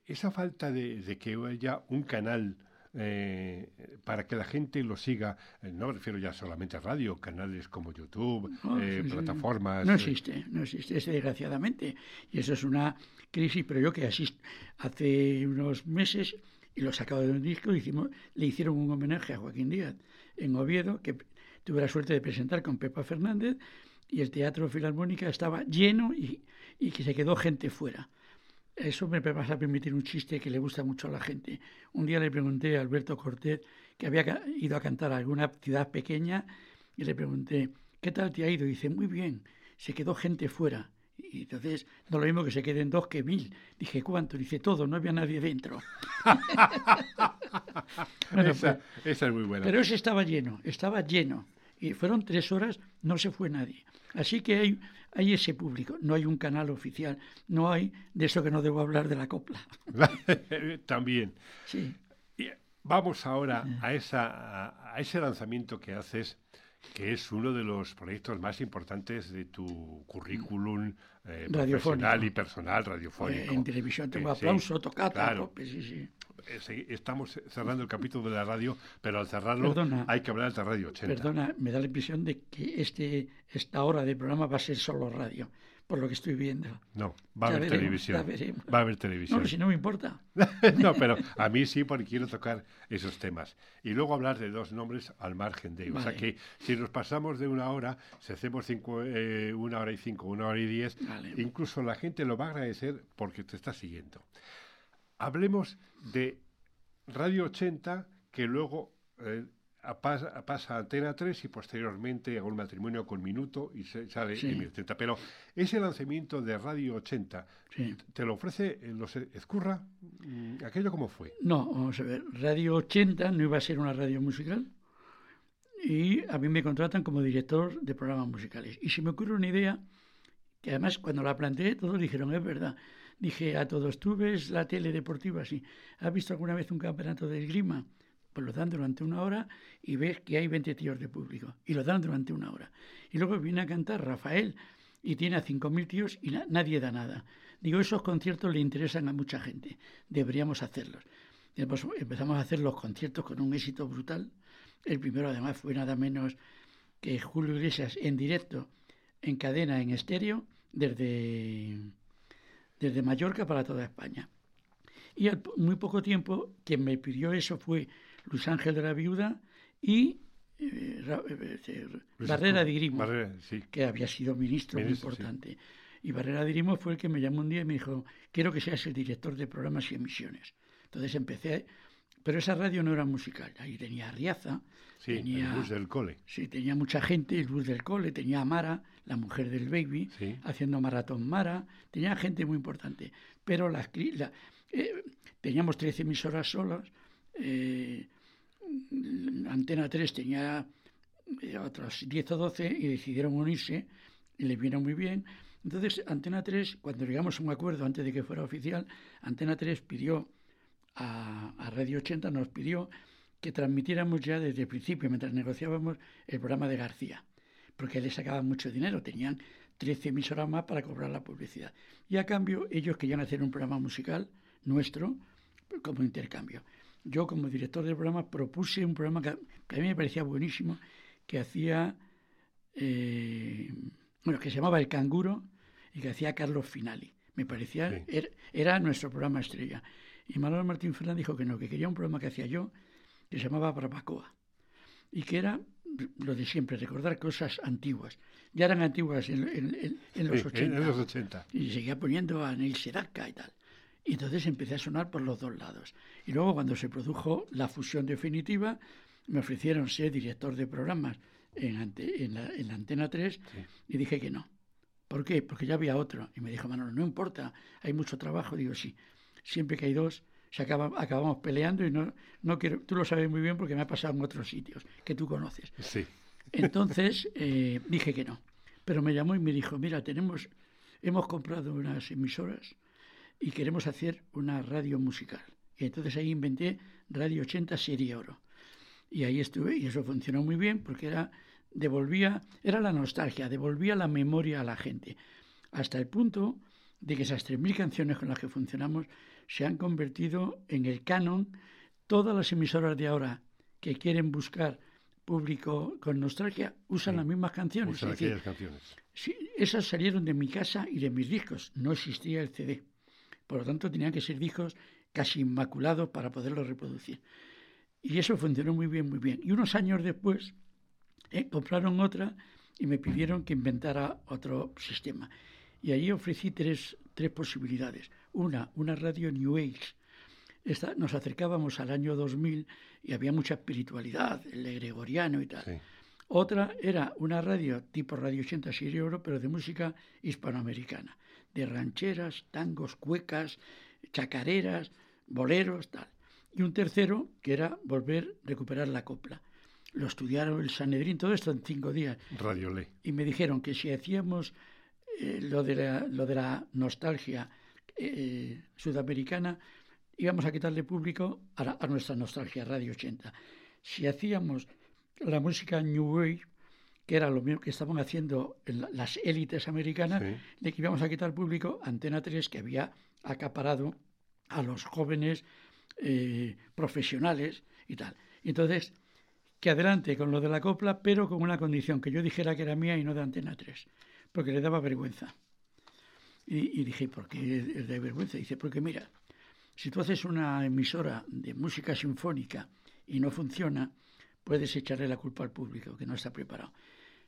esa falta de, que haya un canal eh, para que la gente lo siga, eh, no me refiero ya solamente a radio, canales como YouTube, eh, plataformas. No existe, no existe, desgraciadamente. Y eso es una crisis, pero yo que asisto hace unos meses, y lo sacado de un disco, hicimos, le hicieron un homenaje a Joaquín Díaz en Oviedo, que tuve la suerte de presentar con Pepa Fernández, y el Teatro Filarmónica estaba lleno y, y que se quedó gente fuera. Eso me vas a permitir un chiste que le gusta mucho a la gente. Un día le pregunté a Alberto Cortés que había ido a cantar a alguna ciudad pequeña y le pregunté, ¿qué tal te ha ido? Y dice, muy bien, se quedó gente fuera. Y entonces, no lo mismo que se queden dos que mil. Dije, ¿cuánto? Dice, todo, no había nadie dentro. esa, esa, es muy buena. Pero ese estaba lleno, estaba lleno. Y fueron tres horas, no se fue nadie. Así que hay, hay ese público, no hay un canal oficial, no hay de eso que no debo hablar de la copla. También. Sí. vamos ahora a, esa, a, ese lanzamiento que haces, que es uno de los proyectos más importantes de tu currículum eh, profesional y personal radiofónico. en televisión tengo aplauso, tocata, sí, sí. Eh, estamos cerrando el capítulo de la radio, pero al cerrarlo hay que hablar de Radio 80. Perdona, me da la impresión de que este, esta hora de programa va a ser solo radio, por lo que estoy viendo. No, va a haber televisión. Va a haber televisión. No, si no me importa. no, pero a mí sí, porque quiero tocar esos temas. Y luego hablar de dos nombres al margen de ellos. O sea que si nos pasamos de una hora, si hacemos cinco, eh, una hora y cinco, una hora y diez, incluso la gente lo va a agradecer porque te está siguiendo. Hablemos de Radio 80, que luego eh, pasa, a Antena 3 y posteriormente a un matrimonio con Minuto y se sale en 80. Pero ese lanzamiento de Radio 80, ¿te lo ofrece los Escurra? Mm, ¿Aquello cómo fue? No, vamos a ver. Radio 80 no iba a ser una radio musical y a mí me contratan como director de programas musicales. Y se me ocurre una idea que además cuando la planteé todos dijeron, es verdad dije a todos, ¿tú ves la tele deportiva así? ¿Has visto alguna vez un campeonato de esgrima? Pues lo dan durante una hora y ves que hay 20 tíos de público. Y lo dan durante una hora. Y luego viene a cantar Rafael y tiene a 5.000 tíos y nadie da nada. Digo, esos conciertos le interesan a mucha gente. Deberíamos hacerlos. Después empezamos a hacer los conciertos con un éxito brutal. El primero además fue nada menos que Julio Iglesias en directo, en cadena, en estéreo, desde desde Mallorca para toda España. Y al muy poco tiempo, quien me pidió eso fue Luis Ángel de la Viuda y eh, eh, Barrera de Grimo, que había sido ministro, muy importante. Y Barrera de Grimo fue el que me llamó un día y me dijo, quiero que seas el director de programas y emisiones. Entonces empecé, pero esa radio no era musical, ahí tenía Arriaza, tenía, el bus del cole. Sí, tenía mucha gente, el bus del cole, tenía a Mara, la mujer del baby, haciendo maratón Mara, tenía gente muy importante. Pero la, eh, teníamos 13 emisoras solas, eh, Antena 3 tenía eh, otras 10 o 12 y decidieron unirse y les vino muy bien. Entonces, Antena 3, cuando llegamos a un acuerdo antes de que fuera oficial, Antena 3 pidió a, a Radio 80, nos pidió que transmitiéramos ya desde el principio, mientras negociábamos, el programa de García porque les sacaban mucho dinero, tenían 13 emisoras más para cobrar la publicidad. Y a cambio, ellos querían hacer un programa musical nuestro como intercambio. Yo, como director del programa, propuse un programa que, a mí me parecía buenísimo, que hacía, eh, bueno, que se llamaba El Canguro y que hacía Carlos Finali. Me parecía, era, era, nuestro programa estrella. Y Manuel Martín Fernández dijo que no, que quería un programa que hacía yo, que se llamaba Barbacoa, y que era lo de siempre, recordar cosas antiguas. Ya eran antiguas en, los, 80, Y seguía poniendo a Neil Sedaka y tal. Y entonces empecé a sonar por los dos lados. Y luego cuando se produjo la fusión definitiva, me ofrecieron ser director de programas en, la, Antena 3 y dije que no. ¿Por qué? Porque ya había otro. Y me dijo, Manolo, no importa, hay mucho trabajo. Digo, sí, siempre que hay dos, se acabamos peleando y no, no quiero, tú lo sabes muy bien porque me ha pasado en otros sitios que tú conoces. Sí. Entonces eh, dije que no, pero me llamó y me dijo, mira, tenemos, hemos comprado unas emisoras y queremos hacer una radio musical. Y entonces ahí inventé Radio 80 Serie Oro. Y ahí estuve y eso funcionó muy bien porque era devolvía era la nostalgia, devolvía la memoria a la gente, hasta el punto de que esas 3.000 canciones con las que funcionamos se han convertido en el canon. Todas las emisoras de ahora que quieren buscar público con nostalgia usan las mismas canciones. Usan aquellas canciones. Sí, esas salieron de mi casa y de mis discos. No existía el CD. Por lo tanto, tenían que ser discos casi inmaculados para poderlos reproducir. Y eso funcionó muy bien, muy bien. Y unos años después eh, compraron otra y me pidieron que inventara otro sistema. Y ahí ofrecí tres, tres posibilidades. Una, una radio New Age. Esta, nos acercábamos al año 2000 y había mucha espiritualidad, el gregoriano y tal. Otra era una radio tipo Radio 80 Sirio Oro, pero de música hispanoamericana, de rancheras, tangos, cuecas, chacareras, boleros, tal. Y un tercero que era volver a recuperar la copla. Lo estudiaron el Sanedrín, todo esto en cinco días. Radio Ley. Y me dijeron que si hacíamos eh, lo, de la, lo de la nostalgia eh, sudamericana, íbamos a quitarle público a, nuestra nostalgia, Radio 80. Si hacíamos la música New Wave, que era lo mismo que estaban haciendo las élites americanas, le que íbamos a quitar público Antena 3, que había acaparado a los jóvenes eh, profesionales y tal. Entonces, que adelante con lo de la copla, pero con una condición, que yo dijera que era mía y no de Antena 3 porque le daba vergüenza. Y, dije, ¿por qué es de vergüenza? Dice, porque mira, si tú haces una emisora de música sinfónica y no funciona, puedes echarle la culpa al público, que no está preparado.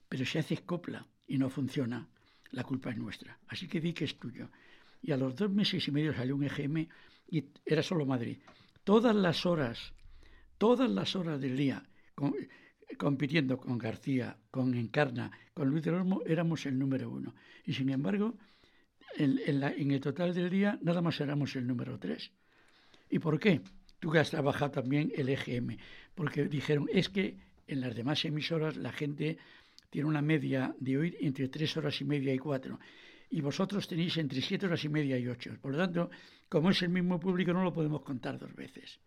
Pero si haces copla y no funciona, la culpa es nuestra. Así que di que es tuyo. Y a los dos meses y medio salió un EGM y era solo Madrid. Todas las horas, todas las horas del día, compitiendo con García, con Encarna, con Luis del Olmo, éramos el número uno. Y sin embargo, en, el total del día, nada más éramos el número tres. ¿Y por qué? Tú que has trabajado también el EGM. Porque dijeron, es que en las demás emisoras la gente tiene una media de oír entre tres horas y media y cuatro. Y vosotros tenéis entre siete horas y media y ocho. Por lo tanto, como es el mismo público, no lo podemos contar dos veces.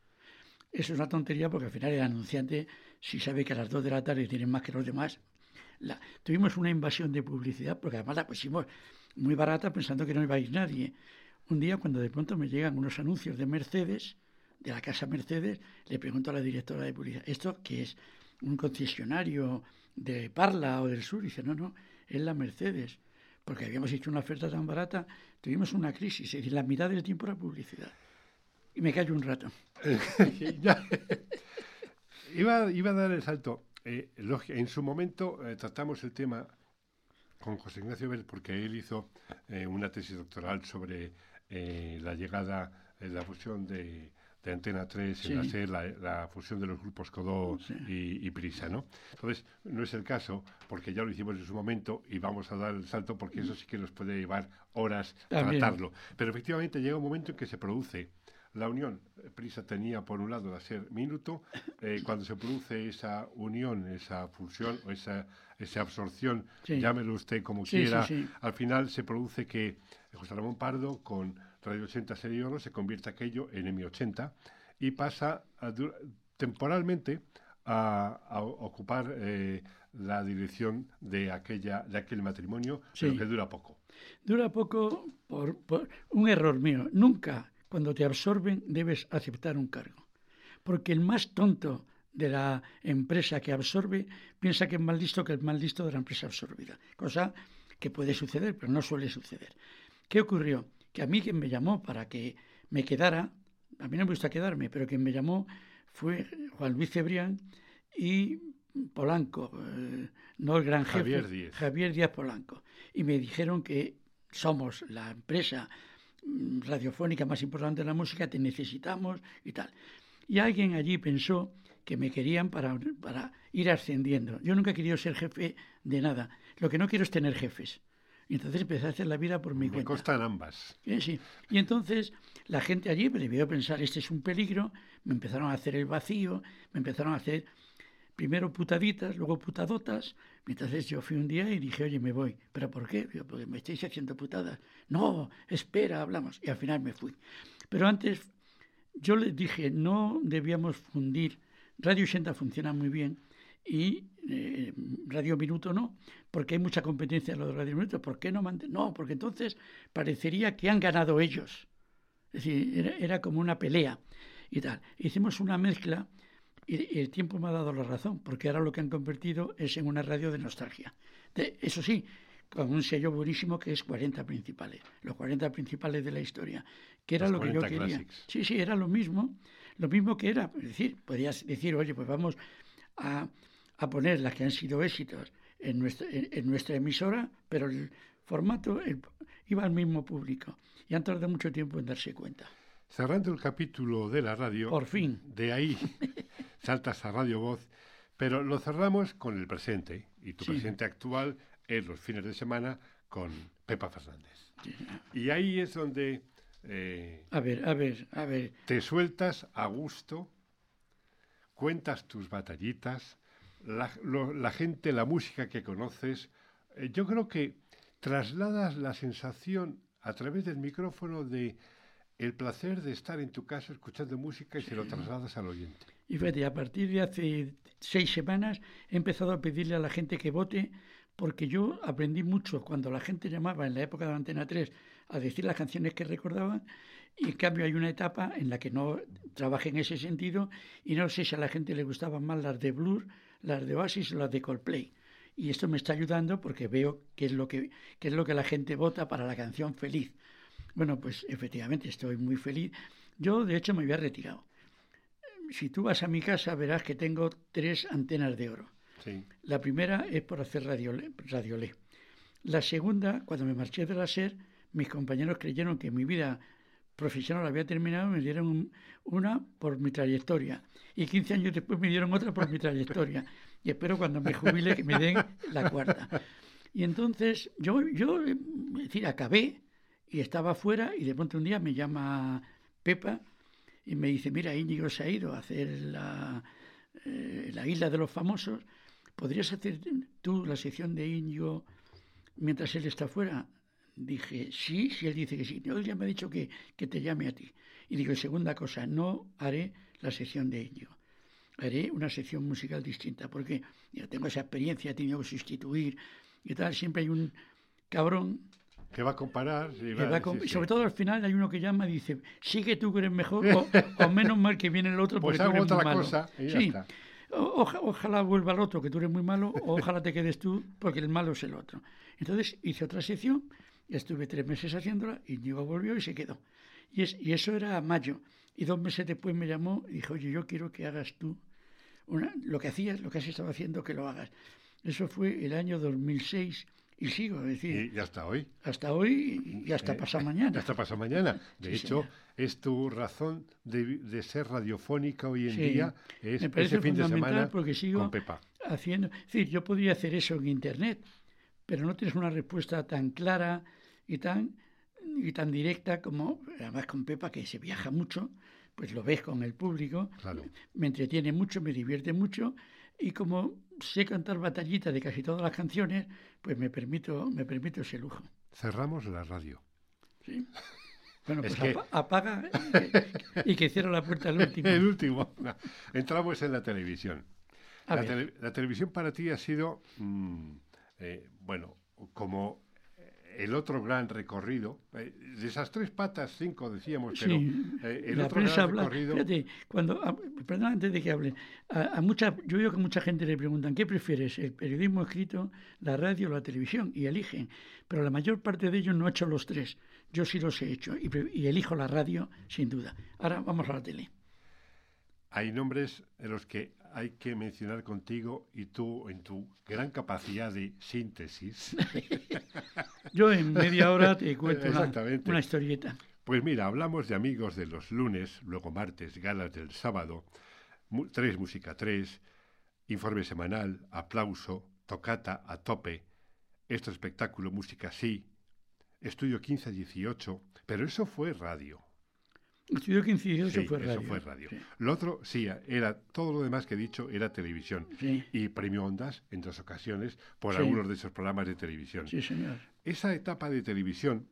Eso es una tontería porque al final el anunciante, si sabe que a las 2 de la tarde tienen más que los demás, la, tuvimos una invasión de publicidad porque además la pusimos muy barata pensando que no iba a ir nadie. Un día cuando de pronto me llegan unos anuncios de Mercedes, de la casa Mercedes, le pregunto a la directora de publicidad, ¿esto qué es? ¿Un concesionario de Parla o del Sur? Y dice, no, no, es la Mercedes. Porque habíamos hecho una oferta tan barata, tuvimos una crisis, es la mitad del tiempo era publicidad y me callo un rato. iba, iba a dar el salto. Eh, en su momento eh, tratamos el tema con José Ignacio Vélez porque él hizo eh, una tesis doctoral sobre la llegada, la fusión de, Antena 3 en hacer la, fusión de los grupos Codó y, Prisa, ¿no? Entonces, no es el caso, porque ya lo hicimos en su momento y vamos a dar el salto porque eso sí que nos puede llevar horas tratarlo. Pero efectivamente llega un momento en que se produce la unión. Prisa tenía por un lado de ser minuto, eh, cuando se produce esa unión, esa fusión o esa, esa absorción, llámelo usted como quiera, al final se produce que José Ramón Pardo con Radio 80 Serie Oro se convierte aquello en M80 y pasa temporalmente a, ocupar eh, la dirección de, aquella, de aquel matrimonio, pero que dura poco. Dura poco por, por un error mío. Nunca cuando te absorben debes aceptar un cargo. Porque el más tonto de la empresa que absorbe piensa que es más listo que el más listo de la empresa absorbida. Cosa que puede suceder, pero no suele suceder. ¿Qué ocurrió? Que a mí quien me llamó para que me quedara, a mí no me gusta quedarme, pero quien me llamó fue Juan Luis Cebrián y Polanco, eh, no el gran jefe, Javier Díaz. Javier Díaz Polanco. Y me dijeron que somos la empresa Mm, radiofónica más importante de la música, te necesitamos y tal. Y alguien allí pensó que me querían para, para ir ascendiendo. Yo nunca he querido ser jefe de nada. Lo que no quiero es tener jefes. Y entonces empecé a hacer la vida por mi cuenta. Me costan ambas. Eh, sí. Y entonces la gente allí me debió pensar, este es un peligro, me empezaron a hacer el vacío, me empezaron a hacer primero putaditas, luego putadotas. Entonces yo fui un día y dije, oye, me voy. ¿Pero por qué? Yo, porque me estáis haciendo putadas. No, espera, hablamos. Y al final me fui. Pero antes yo les dije, no debíamos fundir. Radio 80 funciona muy bien y eh, Radio Minuto no, porque hay mucha competencia en lo de Radio Minuto. ¿Por qué no No, porque entonces parecería que han ganado ellos. Es decir, era, como una pelea y tal. Hicimos una mezcla y, el tiempo me ha dado la razón, porque ahora lo que han convertido es en una radio de nostalgia. eso sí, con un sello buenísimo que es 40 principales, los 40 principales de la historia, que era lo que yo quería. Sí, sí, era lo mismo, lo mismo que era. Es decir, podías decir, oye, pues vamos a a poner las que han sido éxitos en nuestra, en, nuestra emisora, pero el formato iba al mismo público y han tardado mucho tiempo en darse cuenta. Cerrando el capítulo de la radio. Por fin. De ahí saltas a Radio Voz, pero lo cerramos con el presente. Y tu presente actual es los fines de semana con Pepa Fernández. Y ahí es donde. Eh, a ver, a ver, a ver. Te sueltas a gusto, cuentas tus batallitas, la, gente, la música que conoces, eh, yo creo que trasladas la sensación a través del micrófono de el placer de estar en tu casa escuchando música y se lo trasladas al oyente. Y fíjate, a partir de hace seis semanas he empezado a pedirle a la gente que vote porque yo aprendí mucho cuando la gente llamaba en la época de Antena 3 a decir las canciones que recordaban y en cambio hay una etapa en la que no trabajé en ese sentido y no sé si a la gente le gustaban más las de Blur, las de Oasis o las de Coldplay. Y esto me está ayudando porque veo qué es lo que, qué es lo que la gente vota para la canción feliz. Bueno, pues efectivamente estoy muy feliz. Yo de hecho me había retirado. Si tú vas a mi casa verás que tengo tres antenas de oro. La primera es por hacer radio, radiolé. La segunda, cuando me marché de la SER, mis compañeros creyeron que mi vida profesional había terminado me dieron una por mi trayectoria. Y 15 años después me dieron otra por mi trayectoria. Y espero cuando me jubile que me den la cuarta. Y entonces yo, decir, acabé y estaba afuera y de pronto un día me llama Pepa y me dice, mira, Íñigo se ha ido a hacer la, eh, la isla de los famosos. ¿Podrías hacer tú la sección de Íñigo mientras él está afuera? Dije, sí, si él dice que sí. Él ya me ha dicho que, que te llame a ti. Y digo, segunda cosa, no haré la sección de ello. Haré una sección musical distinta, porque yo tengo esa experiencia, he tenido que sustituir y tal. Siempre hay un cabrón que va a comparar. sobre todo al final hay uno que llama y dice, tú que eres mejor o, menos mal que viene el otro pues porque tú eres otra cosa sí. ojalá vuelva el otro, que tú eres muy malo, o ojalá te quedes tú porque el malo es el otro. Entonces hice otra sección Estuve tres meses haciéndola y Diego volvió y se quedó. Y, es, y eso era mayo. Y dos meses después me llamó y dijo, oye, yo quiero que hagas tú una, lo que hacías, lo que has estado haciendo, que lo hagas. Eso fue el año 2006 y sigo, es decir... Y hasta hoy. Hasta hoy y hasta eh, pasado mañana. Hasta pasado mañana. De hecho, es tu razón de, ser radiofónica hoy en día, es ese fin de semana porque sigo con Pepa. Haciendo, es decir, yo podría hacer eso en Internet, pero no tienes una respuesta tan clara y tan, y tan directa como, además con Pepa, que se viaja mucho, pues lo ves con el público, me entretiene mucho, me divierte mucho, y como sé cantar batallita de casi todas las canciones, pues me permito, me permito ese lujo. Cerramos la radio. Sí. Bueno, pues apaga y, que cierra la puerta al último. el último. Entramos en la televisión. La, televisión para ti ha sido, mm, eh, bueno, como el otro gran recorrido, eh, de esas tres patas, cinco decíamos, pero eh, el otro gran recorrido... Fíjate, cuando, perdón, antes de que hable, a, mucha, yo veo que mucha gente le preguntan, ¿qué prefieres, el periodismo escrito, la radio o la televisión? Y eligen, pero la mayor parte de ellos no ha hecho los tres, yo sí los he hecho y, y elijo la radio sin duda. Ahora vamos a la tele. Hay nombres en los que hay que mencionar contigo y tú en tu gran capacidad de síntesis. Yo en media hora te cuento una, historieta. Pues mira, hablamos de amigos de los lunes, luego martes, galas del sábado, tres música tres, informe semanal, aplauso, tocata a tope, Esto espectáculo, música sí, Estudio 15-18, pero eso fue radio. Estudio 15-18 sí, fue radio. Eso fue radio. Lo otro, sí, era todo lo demás que he dicho era televisión. Y premio Ondas en dos ocasiones por algunos de esos programas de televisión. Sí, señor. Esa etapa de televisión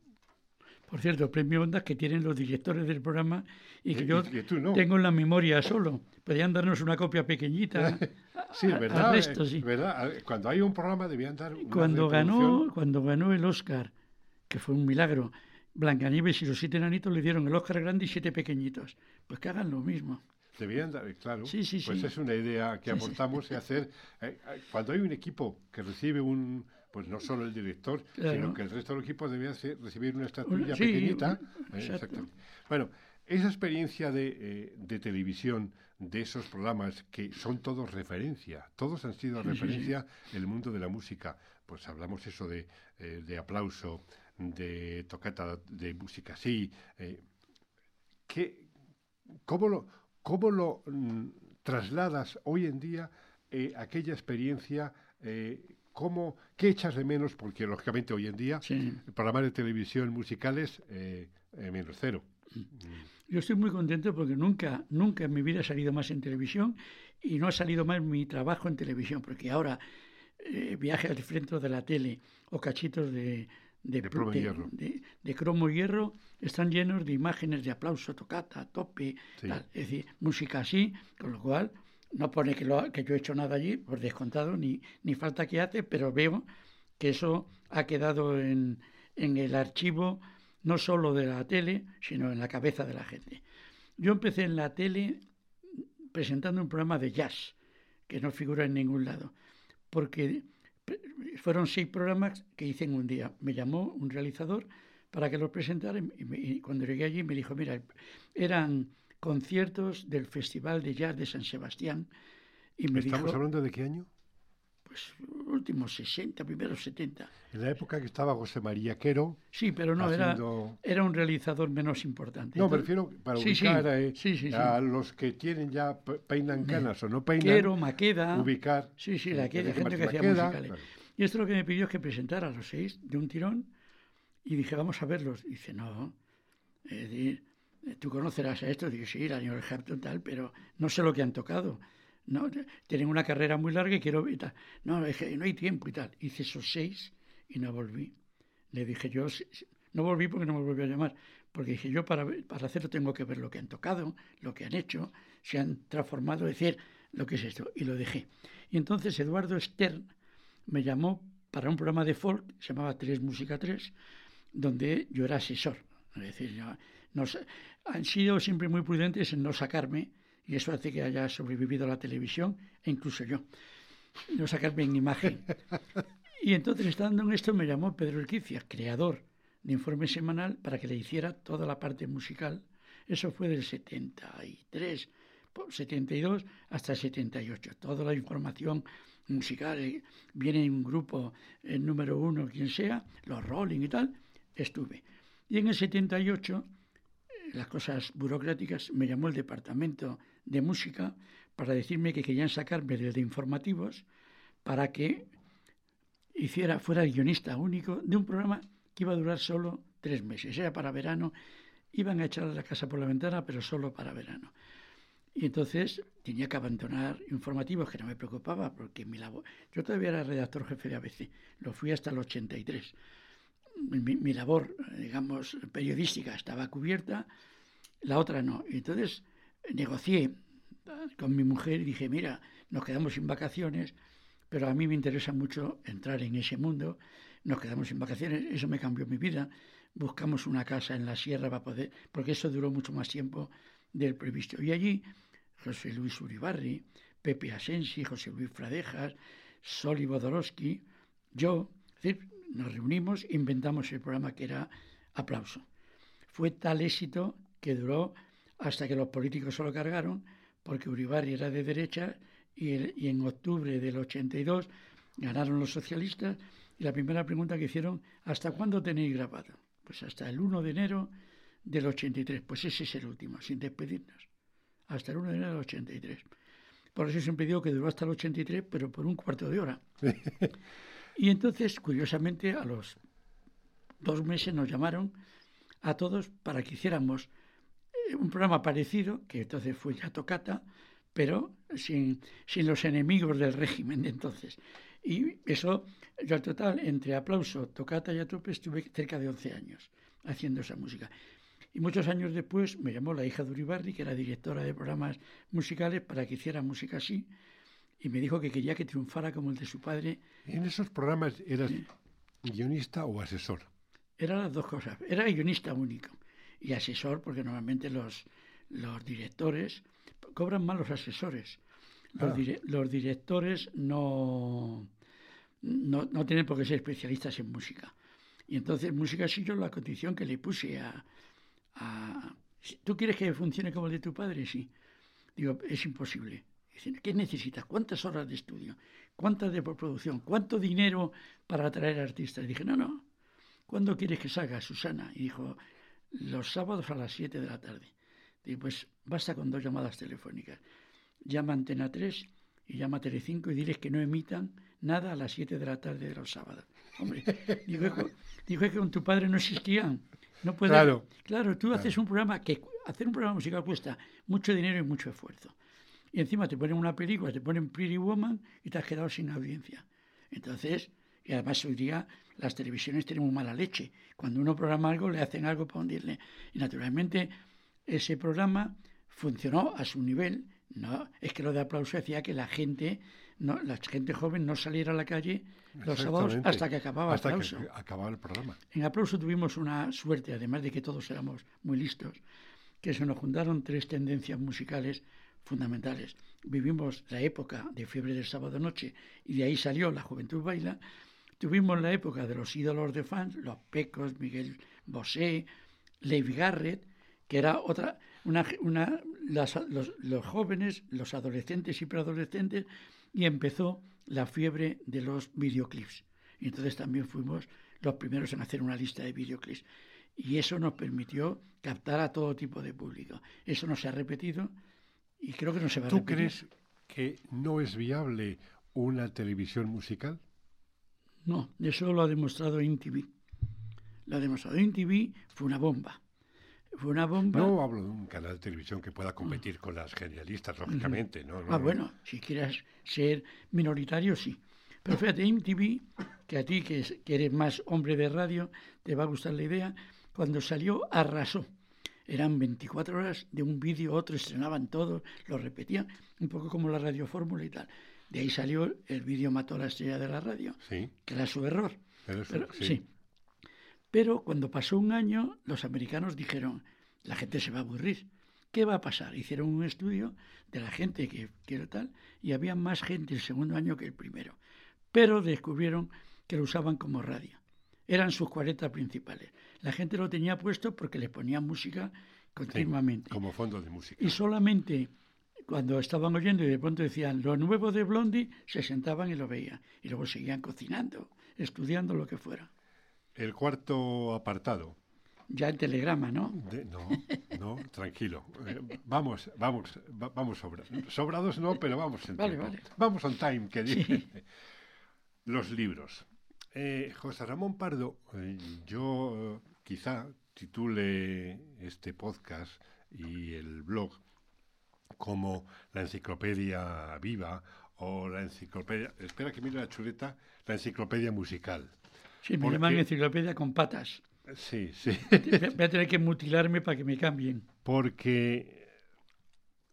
por cierto, premio Ondas que tienen los directores del programa y que yo tengo en la memoria solo. Podrían darnos una copia pequeñita. sí, verdad, sí. verdad. Cuando hay un programa debían dar una cuando ganó Cuando ganó el Oscar, que fue un milagro, Blancanieves y los siete enanitos le dieron el Oscar grande y siete pequeñitos. Pues que hagan lo mismo. Debían dar, claro. Sí, sí, pues es una idea que aportamos y hacer. Eh, eh, cuando hay un equipo que recibe un, pues no solo el director, sino que el resto del equipo debía recibir una estatuilla pequeñita. Eh, bueno, esa experiencia de, de, televisión, de esos programas que son todos referencia, todos han sido referencia en el mundo de la música. Pues hablamos eso de, de aplauso, de tocata de música así. Eh, ¿Cómo lo, cómo lo mm, trasladas hoy en día eh, aquella experiencia? Eh, ¿cómo, ¿Qué echas de menos? Porque lógicamente hoy en día el programa de televisión musicales menos cero. Yo estoy muy contento porque nunca, nunca en mi vida he salido más en televisión y no ha salido más mi trabajo en televisión, porque ahora viaje al frente de la tele o cachitos de, de, cromo y hierro. De, cromo hierro están llenos de imágenes de aplauso, tocata, tope, es decir, música así, con lo cual no pone que, lo, que yo he hecho nada allí, por descontado, ni, ni falta que hace, pero veo que eso ha quedado en, en el archivo no solo de la tele, sino en la cabeza de la gente. Yo empecé en la tele presentando un programa de jazz, que no figura en ningún lado, porque fueron seis programas que hice en un día. Me llamó un realizador para que los presentara y, cuando llegué allí me dijo, mira, eran conciertos del Festival de Jazz de San Sebastián. Y me ¿Estamos hablando de qué año? Últimos 60, primeros 70. En la época que estaba José María Quero. Sí, pero no, era, era un realizador menos importante. No, me refiero para ubicar a, los que tienen ya peinan canas o no peinan. Quero, Maqueda. Ubicar. Sí, sí, la gente que hacía musicales. Y esto lo que me pidió es que presentara a los seis de un tirón y dije, vamos a verlos. Y dice, no, tú conocerás a estos. Dije, sí, Daniel Hampton tal, pero no sé lo que han tocado. No, tienen una carrera muy larga y quiero y. No, es no hay tiempo y tal. Hice esos seis y no volví. Le dije yo, no volví porque no me volvió a llamar, porque dije yo para, para hacerlo tengo que ver lo que han tocado, lo que han hecho, se han transformado, decir, lo que es esto. Y lo dejé. Y entonces Eduardo Stern, me llamó para un programa de folk, se llamaba Tres Música 3, donde yo era asesor. Es decir, nos, han sido siempre muy prudentes en no sacarme, y eso hace que haya sobrevivido la televisión, e incluso yo, no sacarme en imagen. Y entonces, estando en esto, me llamó Pedro Urquicia, creador de Informe Semanal, para que le hiciera toda la parte musical. Eso fue del 73, 72 hasta el 78. Toda la información musical, eh, viene un grupo, el número uno, quien sea, los Rolling y tal, estuve. Y en el 78, eh, las cosas burocráticas, me llamó el departamento de música para decirme que querían sacarme de informativos para que hiciera, fuera el guionista único de un programa que iba a durar solo tres meses. Era para verano, iban a echar la casa por la ventana, pero solo para verano. Y entonces tenía que abandonar informativos, que no me preocupaba, porque mi labor. Yo todavía era redactor jefe de ABC, lo fui hasta el 83. Mi, mi labor, digamos, periodística estaba cubierta, la otra no. Entonces negocié con mi mujer y dije: Mira, nos quedamos sin vacaciones, pero a mí me interesa mucho entrar en ese mundo. Nos quedamos sin vacaciones, eso me cambió mi vida. Buscamos una casa en la sierra para poder, porque eso duró mucho más tiempo del previsto. Y allí José Luis Uribarri, Pepe Asensi, José Luis Fradejas, Soli Bodorowski, yo, nos reunimos, inventamos el programa que era Aplauso. Fue tal éxito que duró hasta que los políticos se lo cargaron, porque Uribarri era de derecha y, en octubre del 82 ganaron los socialistas y la primera pregunta que hicieron, ¿hasta cuándo tenéis grabado? Pues hasta el 1 de enero del 83. Pues ese es el último, sin despedirnos hasta el 1 de enero del 83. Por eso siempre digo que duró hasta el 83, pero por un cuarto de hora. Y entonces, curiosamente, a los dos meses nos llamaron a todos para que hiciéramos un programa parecido, que entonces fue ya Tocata, pero sin, sin los enemigos del régimen de entonces. Y eso, yo al total, entre aplauso, tocata y a tope, estuve cerca de 11 años haciendo esa música. Y muchos años después me llamó la hija de Uribarri, que era directora de programas musicales, para que hiciera música así, y me dijo que quería que triunfara como el de su padre. ¿En esos programas eras guionista o asesor? Eran las dos cosas. Era guionista único y asesor, porque normalmente los, los directores cobran mal los asesores. Los, ah. los directores no, no, no, tienen por qué ser especialistas en música. Y entonces música sí yo la condición que le puse a, a... ¿Tú quieres que funcione como el de tu padre? Sí. Digo, es imposible. Dicen, ¿qué necesitas? ¿Cuántas horas de estudio? ¿Cuántas de producción? ¿Cuánto dinero para atraer artistas? Y dije, no, no. ¿Cuándo quieres que salga, Susana? Y dijo, los sábados a las 7 de la tarde. Digo, pues basta con dos llamadas telefónicas. Llama a Antena 3 y llama a Telecinco y diles que no emitan nada a las 7 de la tarde de los sábados. Hombre, dijo, que con tu padre no existían. No puede, claro. Claro, tú haces un programa que hacer un programa musical cuesta mucho dinero y mucho esfuerzo. Y encima te ponen una película, te ponen Pretty Woman y te has quedado sin audiencia. Entonces, y además hoy día las televisiones tienen muy mala leche. Cuando uno programa algo, le hacen algo para hundirle. Y naturalmente ese programa funcionó a su nivel. No, es que lo de aplauso decía que la gente, no, la gente joven no saliera a la calle los sábados hasta que acababa hasta aplauso. Que acababa el programa. En aplauso tuvimos una suerte, además de que todos éramos muy listos, que se nos juntaron tres tendencias musicales fundamentales. Vivimos la época de fiebre del sábado noche y de ahí salió La Juventud Baila. Tuvimos la época de los ídolos de fans, los Pecos, Miguel Bosé, Leif Garrett, que era otra, una, una los, los, jóvenes, los adolescentes y preadolescentes, y empezó la fiebre de los videoclips. Y entonces también fuimos los primeros en hacer una lista de videoclips. Y eso nos permitió captar a todo tipo de público. Eso no se ha repetido y creo que no se va a repetir. ¿Tú crees que no es viable una televisión musical? No, eso lo ha demostrado InTV. Lo ha demostrado InTV, fue una bomba. Fue una bomba. No hablo de un canal de televisión que pueda competir con las genialistas, lógicamente. ¿no? ah, bueno, si quieres ser minoritario, sí. Pero fíjate, MTV, que a ti, que, eres más hombre de radio, te va a gustar la idea, cuando salió arrasó. Eran 24 horas de un vídeo, otro estrenaban todo, lo repetían, un poco como la radio fórmula y tal. De ahí salió el vídeo Mató a la estrella de la radio, que era su error. sí. Pero cuando pasó un año, los americanos dijeron, la gente se va a aburrir. ¿Qué va a pasar? Hicieron un estudio de la gente que quiere tal y había más gente el segundo año que el primero. Pero descubrieron que lo usaban como radio. Eran sus 40 principales. La gente lo tenía puesto porque le ponían música continuamente. como fondo de música. Y solamente cuando estaban oyendo y de pronto decían lo nuevo de Blondie, se sentaban y lo veían. Y luego seguían cocinando, estudiando lo que fuera. El cuarto apartado. Ya en telegrama, ¿no? no, no, tranquilo. Eh, vamos, vamos, vamos sobrados. no, pero vamos en vale, Vale. Vamos on time, que dice. Los libros. Eh, José Ramón Pardo, eh, yo quizá titule este podcast y el blog como la enciclopedia viva o la enciclopedia, espera que mire la chuleta, la enciclopedia musical. Sí, me llaman enciclopedia con patas. Sí, sí. Voy a tener que mutilarme para que me cambien. Porque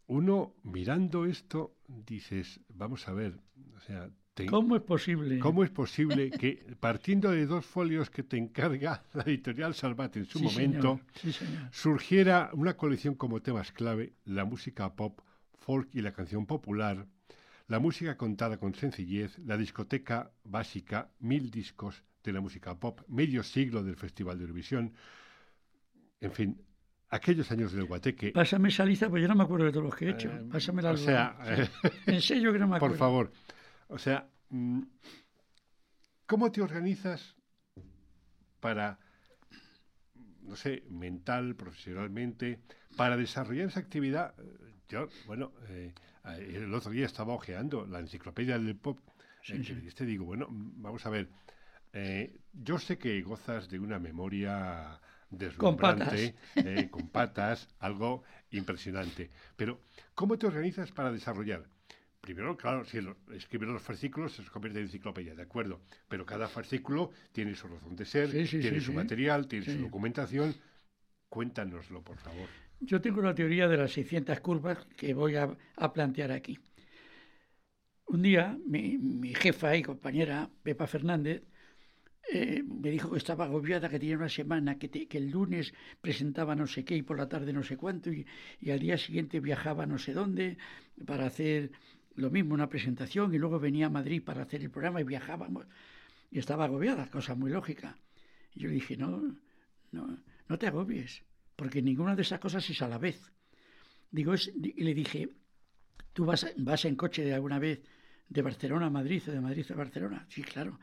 uno mirando esto dices, vamos a ver, o sea, ¿cómo es posible? ¿Cómo es posible que partiendo de dos folios que te encarga la editorial Salvat en su momento, surgiera una colección como temas clave, la música pop, folk y la canción popular, la música contada con sencillez, la discoteca básica, mil discos, de la música pop, medio siglo del Festival de Eurovisión, en fin, aquellos años del Guateque. Pásame esa lista, pues yo no me acuerdo de todos los que he hecho. Eh, Pásame la O sea, en serio que no me acuerdo. Por favor. O sea, mm, ¿cómo te organizas para, no sé, mental, profesionalmente, para desarrollar esa actividad? Yo, bueno, eh, el otro día estaba ojeando la enciclopedia del pop Te digo, bueno, vamos a ver. Eh, yo sé que gozas de una memoria deslumbrante, eh, con patas, algo impresionante. Pero, ¿cómo te organizas para desarrollar? Primero, claro, si escribes los fascículos se convierte en enciclopedia, de acuerdo. Pero cada fascículo tiene su razón de ser, tiene su material, tiene su documentación. Cuéntanoslo, por favor. Yo tengo la teoría de las 600 curvas que voy a, plantear aquí. Un día, mi, jefa y compañera, Pepa Fernández, eh, me dijo que estaba agobiada, que tenía una semana, que, que, el lunes presentaba no sé qué y por la tarde no sé cuánto, y, y al día siguiente viajaba no sé dónde para hacer lo mismo, una presentación y luego venía a Madrid para hacer el programa y viajábamos. Y estaba agobiada, cosa muy lógica. Y yo dije, no, no, no te agobies, porque ninguna de esas cosas es a la vez. Digo, y le dije, ¿tú vas, vas en coche de alguna vez de Barcelona a Madrid o de Madrid a Barcelona? Sí, claro.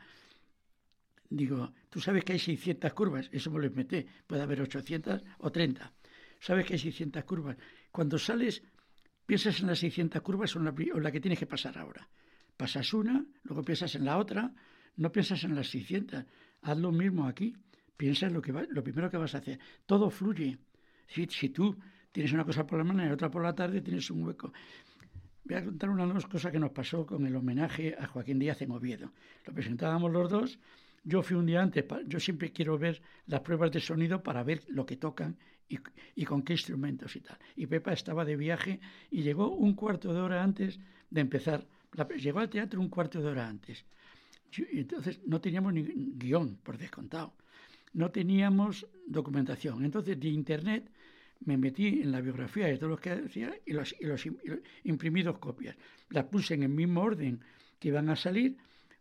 Digo, tú sabes que hay 600 curvas, eso me lo inventé, puede haber 800 o 30. Sabes que hay 600 curvas. Cuando sales Piensas en las 600 curvas o la, que tienes que pasar ahora. Pasas una, luego piensas en la otra, no piensas en las 600. Haz lo mismo aquí. Piensa en lo, que lo primero que vas a hacer. Todo fluye. Si, si tú tienes una cosa por la mañana y otra por la tarde, tienes un hueco. Voy a contar una de las cosas que nos pasó con el homenaje a Joaquín Díaz en Oviedo. Lo presentábamos los dos. Yo fui un día antes, yo siempre quiero ver las pruebas de sonido para ver lo que tocan y, con qué instrumentos y tal. Y Pepa estaba de viaje y llegó un cuarto de hora antes de empezar. llegó al teatro un cuarto de hora antes. entonces no teníamos ni guion, por descontado. No teníamos documentación. Entonces de internet me metí en la biografía de todos los que decía y los, y imprimí dos copias. Las puse en el mismo orden que iban a salir,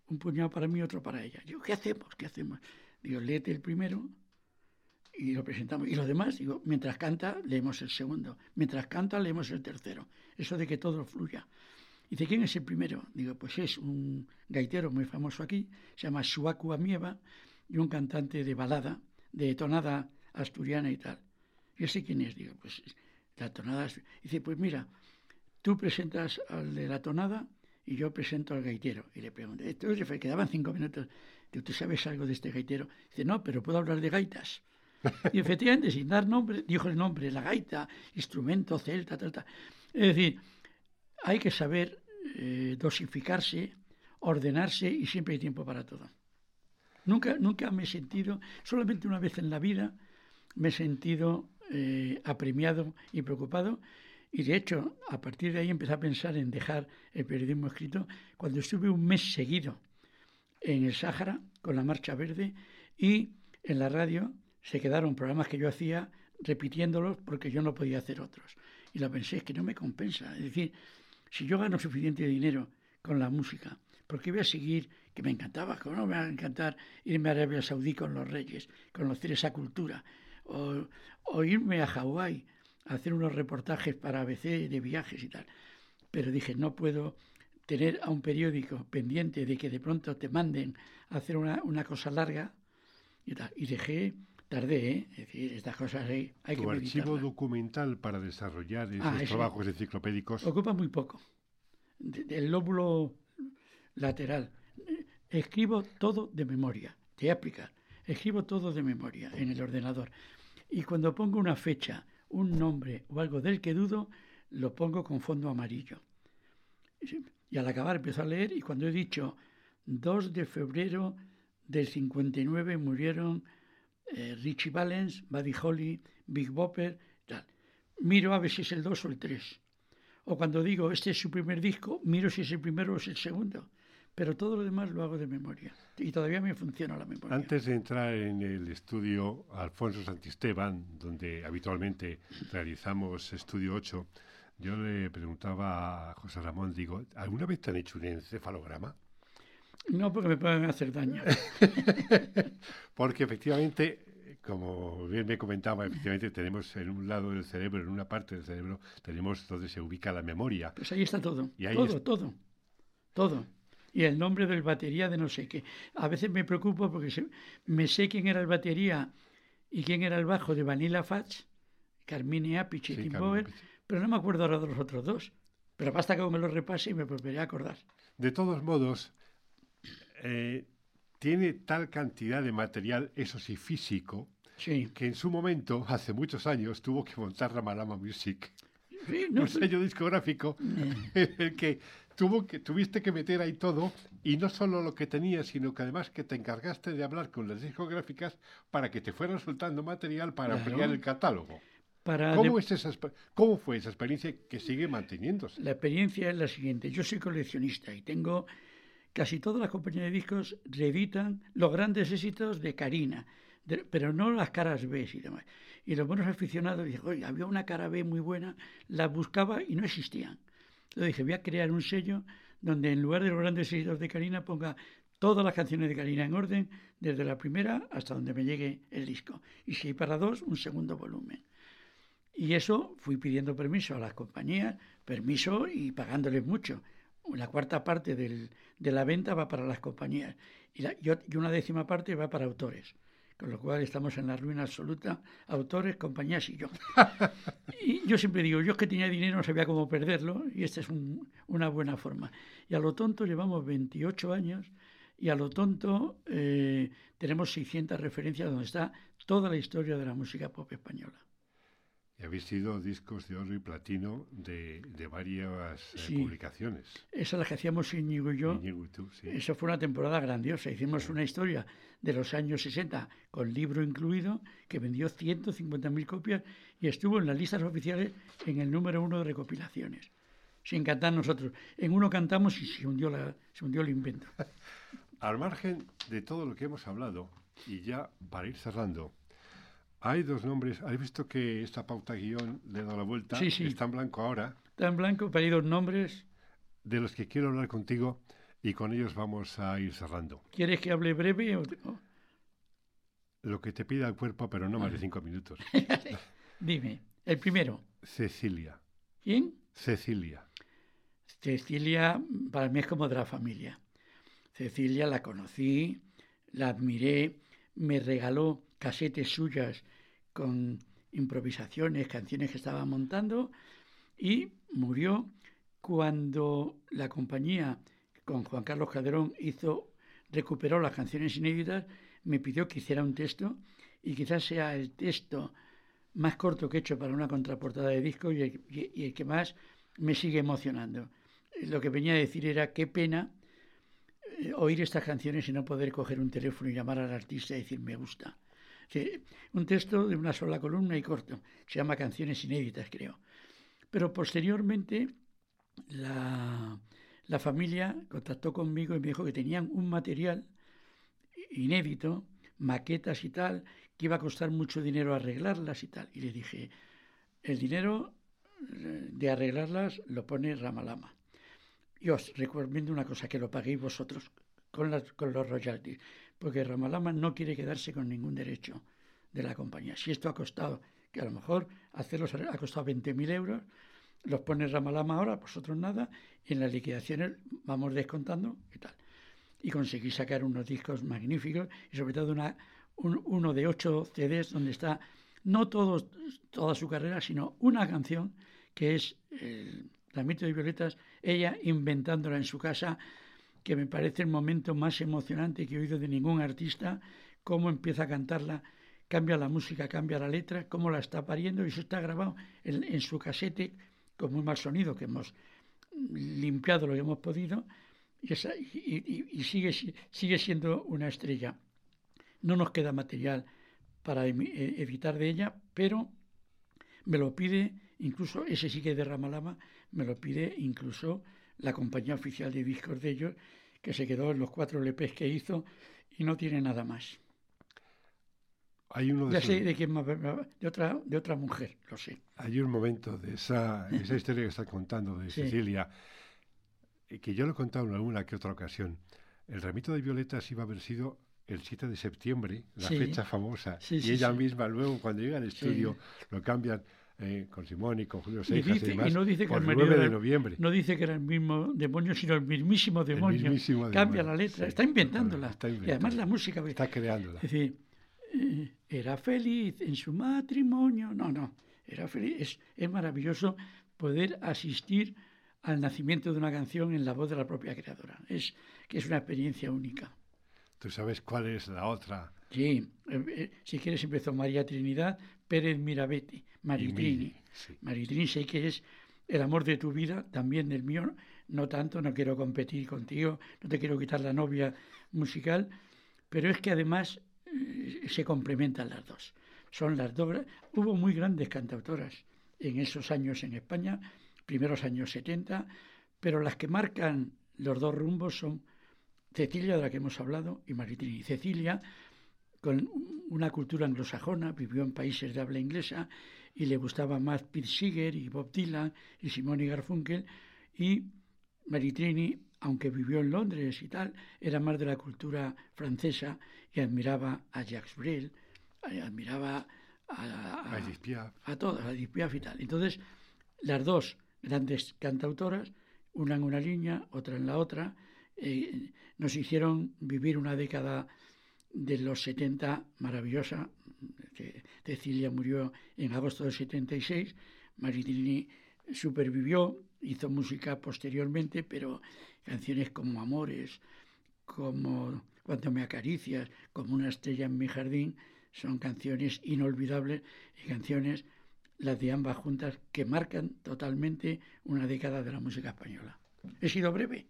un puñado para mí y otro para ella. Digo, ¿qué hacemos? ¿Qué hacemos? Digo, léete el primero, y lo presentamos. Y los demás, digo, mientras canta, leemos el segundo. Mientras canta, leemos el tercero. Eso de que todo fluya. Dice, ¿quién es el primero? Digo, pues es un gaitero muy famoso aquí, se llama Suaku Amieva, y un cantante de balada, de tonada asturiana y tal. ¿Y ese quién es? Digo, pues la tonada. Dice, pues mira, tú presentas al de la tonada y yo presento al gaitero. Y le pregunto, entonces quedaban cinco minutos. ¿tú sabes algo de este gaitero? Dice, no, pero puedo hablar de gaitas. Y efectivamente, sin dar nombre, dijo el nombre, la gaita, instrumento celta, tal, tal. Es decir, hay que saber eh, dosificarse, ordenarse y siempre hay tiempo para todo. Nunca, nunca me he sentido, solamente una vez en la vida, me he sentido eh, apremiado y preocupado. Y de hecho, a partir de ahí empecé a pensar en dejar el periodismo escrito cuando estuve un mes seguido en el Sáhara con la Marcha Verde y en la radio se quedaron programas que yo hacía repitiéndolos porque yo no podía hacer otros. Y lo pensé, es que no me compensa. Es decir, si yo gano suficiente dinero con la música, ¿por qué voy a seguir? Que me encantaba, ¿cómo no me va a encantar irme a Arabia Saudí con los reyes, conocer esa cultura? O, irme a Hawái hacer unos reportajes para ABC de viajes y tal. Pero dije, no puedo tener a un periódico pendiente de que de pronto te manden a hacer una, una cosa larga y tal. Y dejé tardé, ¿eh? es decir, estas cosas hay, hay ¿Tu archivo documental para desarrollar esos ah, trabajos enciclopédicos? Ocupa muy poco. del lóbulo lateral. Escribo todo de memoria. Te voy a explicar. Escribo todo de memoria en el ordenador. Y cuando pongo una fecha, un nombre o algo del que dudo, lo pongo con fondo amarillo. Y al acabar empiezo a leer y cuando he dicho 2 de febrero del 59 murieron eh, Richie Valens, Buddy Holly, Big Bopper, tal. Miro a ver si es el 2 o el 3. O cuando digo, este es su primer disco, miro si es el primero o es el segundo. Pero todo lo demás lo hago de memoria. Y todavía me funciona la memoria. Antes de entrar en el estudio Alfonso Santisteban, donde habitualmente realizamos Estudio 8, yo le preguntaba a José Ramón, digo, ¿alguna vez te han hecho un encefalograma? No, porque me pueden hacer daño. porque efectivamente, como bien me comentaba, efectivamente tenemos en un lado del cerebro, en una parte del cerebro, tenemos donde se ubica la memoria. Pues ahí está todo. todo, todo. Todo. Y el nombre del batería de no sé qué. A veces me preocupo porque me sé quién era el batería y quién era el bajo de Vanilla Fats, Carmine Appice y Tim Bower, pero no me acuerdo ahora de los otros dos. Pero basta que me lo repase y me volveré a acordar. De todos modos, eh, tiene tal cantidad de material, eso sí, físico, que en su momento, hace muchos años, tuvo que montar Ramalama Music. un sello discográfico el que tuvo que tuviste que meter ahí todo y no solo lo que tenías sino que además que te encargaste de hablar con las discográficas para que te fueran soltando material para ampliar el catálogo ¿Cómo, es esa, ¿Cómo fue esa experiencia que sigue manteniéndose? La experiencia es la siguiente. Yo soy coleccionista y tengo casi todas las compañías de discos reeditan los grandes éxitos de Karina, pero no las caras B y demás. Y los buenos aficionados dicen, oye, había una cara B muy buena, la buscaba y no existían. Entonces dije, voy a crear un sello donde en lugar de los grandes éxitos de Karina ponga todas las canciones de Karina en orden, desde la primera hasta donde me llegue el disco. Y si hay para dos, un segundo volumen. Y eso fui pidiendo permiso a las compañías, permiso y pagándoles mucho. La cuarta parte del, de la venta va para las compañías y, y, una décima parte va para autores. Con lo cual estamos en la ruina absoluta, autores, compañías y yo. y yo siempre digo, yo es que tenía dinero no sabía cómo perderlo y esta es una buena forma. Y a lo tonto llevamos 28 años y a lo tonto eh, tenemos 600 referencias donde está toda la historia de la música pop española. Y habéis sido discos de oro y platino de, de varias eh, publicaciones. Esa es la que hacíamos Íñigo y yo. Íñigo y tú, sí. Eso fue una temporada grandiosa. Hicimos una historia de los años 60 con libro incluido que vendió 150.000 copias y estuvo en las listas oficiales en el número uno de recopilaciones. Sin cantar nosotros. En uno cantamos y se hundió, la, se hundió el invento. Al margen de todo lo que hemos hablado, y ya para ir cerrando, hay dos nombres. ¿Has visto que esta pauta guion le da la vuelta? Sí, sí. Está en blanco ahora. Está en blanco, pero hay dos nombres. De los que quiero hablar contigo y con ellos vamos a ir cerrando. ¿Quieres que hable breve o...? Lo que te pida el cuerpo, pero no más de cinco minutos. Dime, el primero. Cecilia. ¿Quién? Cecilia. Cecilia para mí es como de la familia. Cecilia la conocí, la admiré, me regaló casetes suyas con improvisaciones, canciones que estaba montando y murió cuando la compañía con Juan Carlos Calderón hizo recuperó las canciones inéditas, me pidió que hiciera un texto y quizás sea el texto más corto que he hecho para una contraportada de disco y el, que más me sigue emocionando. Lo que venía a decir era qué pena eh, oír estas canciones y no poder coger un teléfono y llamar al artista y decir me gusta un texto de una sola columna y corto, se llama Canciones Inéditas, creo. Pero posteriormente la, la familia contactó conmigo y me dijo que tenían un material inédito, maquetas y tal, que iba a costar mucho dinero arreglarlas y tal. Y le dije, el dinero eh, de arreglarlas lo pone Ramalama. Y os recomiendo una cosa, que lo paguéis vosotros con, los royalties porque Ramalama no quiere quedarse con ningún derecho de la compañía. Si esto ha costado, que a lo mejor hacerlos ha costado 20.000 euros, los pone Ramalama ahora, vosotros nada, y en las liquidaciones vamos descontando y tal. Y conseguí sacar unos discos magníficos y sobre todo una, uno de ocho CDs donde está no todo, toda su carrera, sino una canción que es el Ramito de Violetas, ella inventándola en su casa que me parece el momento más emocionante que he oído de ningún artista, cómo empieza a cantarla, cambia la música, cambia la letra, cómo la está pariendo, y eso está grabado en, su casete con muy mal sonido, que hemos limpiado lo que hemos podido, y, sigue, sigue siendo una estrella. No nos queda material para evitar de ella, pero me lo pide, incluso ese sí que de Ramalama, me lo pide incluso la compañía oficial de discos de ellos, que se quedó en los cuatro LPs que hizo y no tiene nada más. Hay uno de ya sé de quién de otra, de otra mujer, lo sé. Hay un momento de esa, esa historia que está contando de Cecilia, que yo lo he contado en alguna que otra ocasión. El ramito de violetas iba a haber sido el 7 de septiembre, la fecha famosa, y ella misma luego cuando llega al estudio lo cambian eh, con Simón y con Julio Seijas y, demás, no dice que el 9 de noviembre. No dice que era el mismo demonio, sino el mismísimo demonio. Cambia la letra, está inventándola. Y además la música. Está creándola. Es decir, eh, era feliz en su matrimonio. No, no, era feliz. Es, es maravilloso poder asistir al nacimiento de una canción en la voz de la propia creadora. Es que es una experiencia única. ¿Tú sabes cuál es la otra? Sí, eh, eh, si quieres empezó María Trinidad Pérez Mirabete, Maritrini. Maritrini sé que es el amor de tu vida, también del mío, no tanto, no quiero competir contigo, no te quiero quitar la novia musical, pero es que además eh, se complementan las dos. Son las dos. Hubo muy grandes cantautoras en esos años en España, primeros años 70, pero las que marcan los dos rumbos son Cecilia, de la que hemos hablado, y Maritrini. Cecilia, con una cultura anglosajona, vivió en países de habla inglesa y le gustaba más Pete Seeger y Bob Dylan y Simone Garfunkel, y Maritrini, aunque vivió en Londres y tal, era más de la cultura francesa y admiraba a Jacques Brel, eh, admiraba a, a, a, todas, a Edith y tal. Entonces, las dos grandes cantautoras, una en una línea, otra en la otra, eh, nos hicieron vivir una década de los 70 maravillosa. Cecilia murió en agosto del 76, Maritrini supervivió, hizo música posteriormente, pero canciones como Amores, como Cuando me acaricias, como Una estrella en mi jardín, son canciones inolvidables y canciones, las de ambas juntas, que marcan totalmente una década de la música española. He sido breve.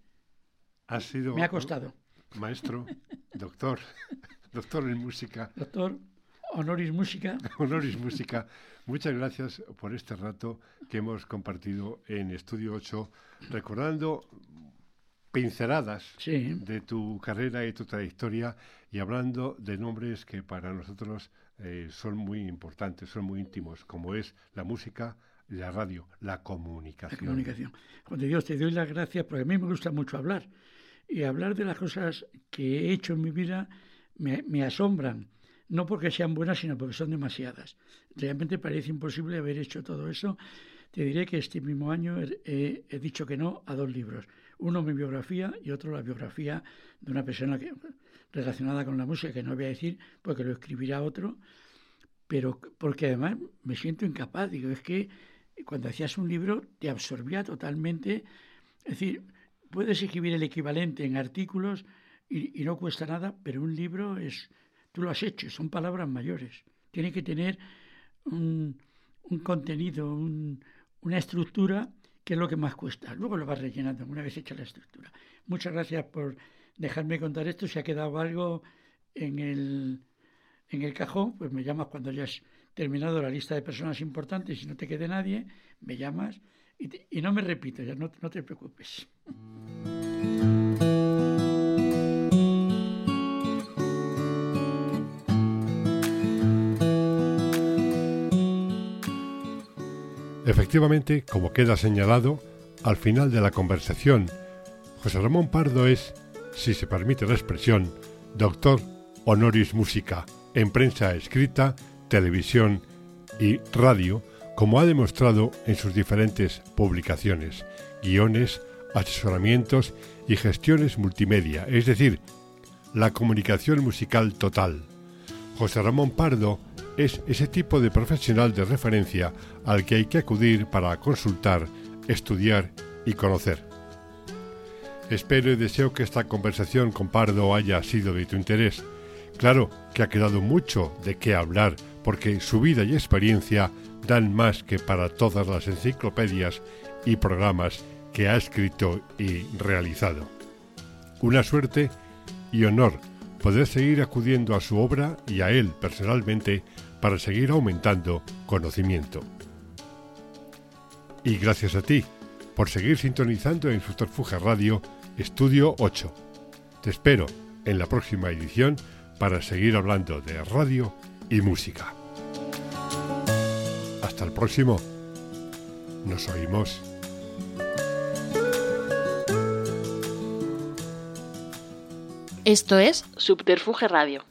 Ha sido. Me ha costado. Maestro, doctor, doctor en música. Doctor, honoris música. honoris música. Muchas gracias por este rato que hemos compartido en Estudio 8, recordando pinceladas de tu carrera y tu trayectoria y hablando de nombres que para nosotros eh, son muy importantes, son muy íntimos, como es la música, la radio, la comunicación. La comunicación. Juan Dios, te doy las gracias porque a mí me gusta mucho hablar y hablar de las cosas que he hecho en mi vida me, asombran no porque sean buenas, sino porque son demasiadas. Realmente parece imposible haber hecho todo eso. Te diré que este mismo año he, dicho que no a dos libros. Uno mi biografía y otro la biografía de una persona que, relacionada con la música, que no voy a decir porque lo escribirá otro, pero porque además me siento incapaz. Digo, es que cuando hacías un libro te absorbía totalmente. Es decir, puedes escribir el equivalente en artículos y no cuesta nada, pero un libro es Tú lo has hecho, son palabras mayores. Tiene que tener un, contenido, una estructura que es lo que más cuesta. Luego lo vas rellenando una vez hecha la estructura. Muchas gracias por dejarme contar esto. Si ha quedado algo en el, en el cajón, pues me llamas cuando hayas terminado la lista de personas importantes y no te quede nadie, me llamas y, no me repito, ya no, no te preocupes. Efectivamente, como queda señalado, al final de la conversación, José Ramón Pardo es, si se permite la expresión, doctor honoris musica en prensa escrita, televisión y radio, como ha demostrado en sus diferentes publicaciones, guiones, asesoramientos y gestiones multimedia, es decir, la comunicación musical total. José Ramón Pardo es ese tipo de profesional de referencia al que hay que acudir para consultar, estudiar y conocer. Espero y deseo que esta conversación con Pardo haya sido de tu interés. Claro que ha quedado mucho de qué hablar porque su vida y experiencia dan más que para todas las enciclopedias y programas que ha escrito y realizado. Una suerte y honor poder seguir acudiendo a su obra y a él personalmente para seguir aumentando conocimiento. Y gracias a ti por seguir sintonizando en Subterfuge Radio Estudio 8. Te espero en la próxima edición para seguir hablando de radio y música. Hasta el próximo. Nos oímos. Esto es Subterfuge Radio.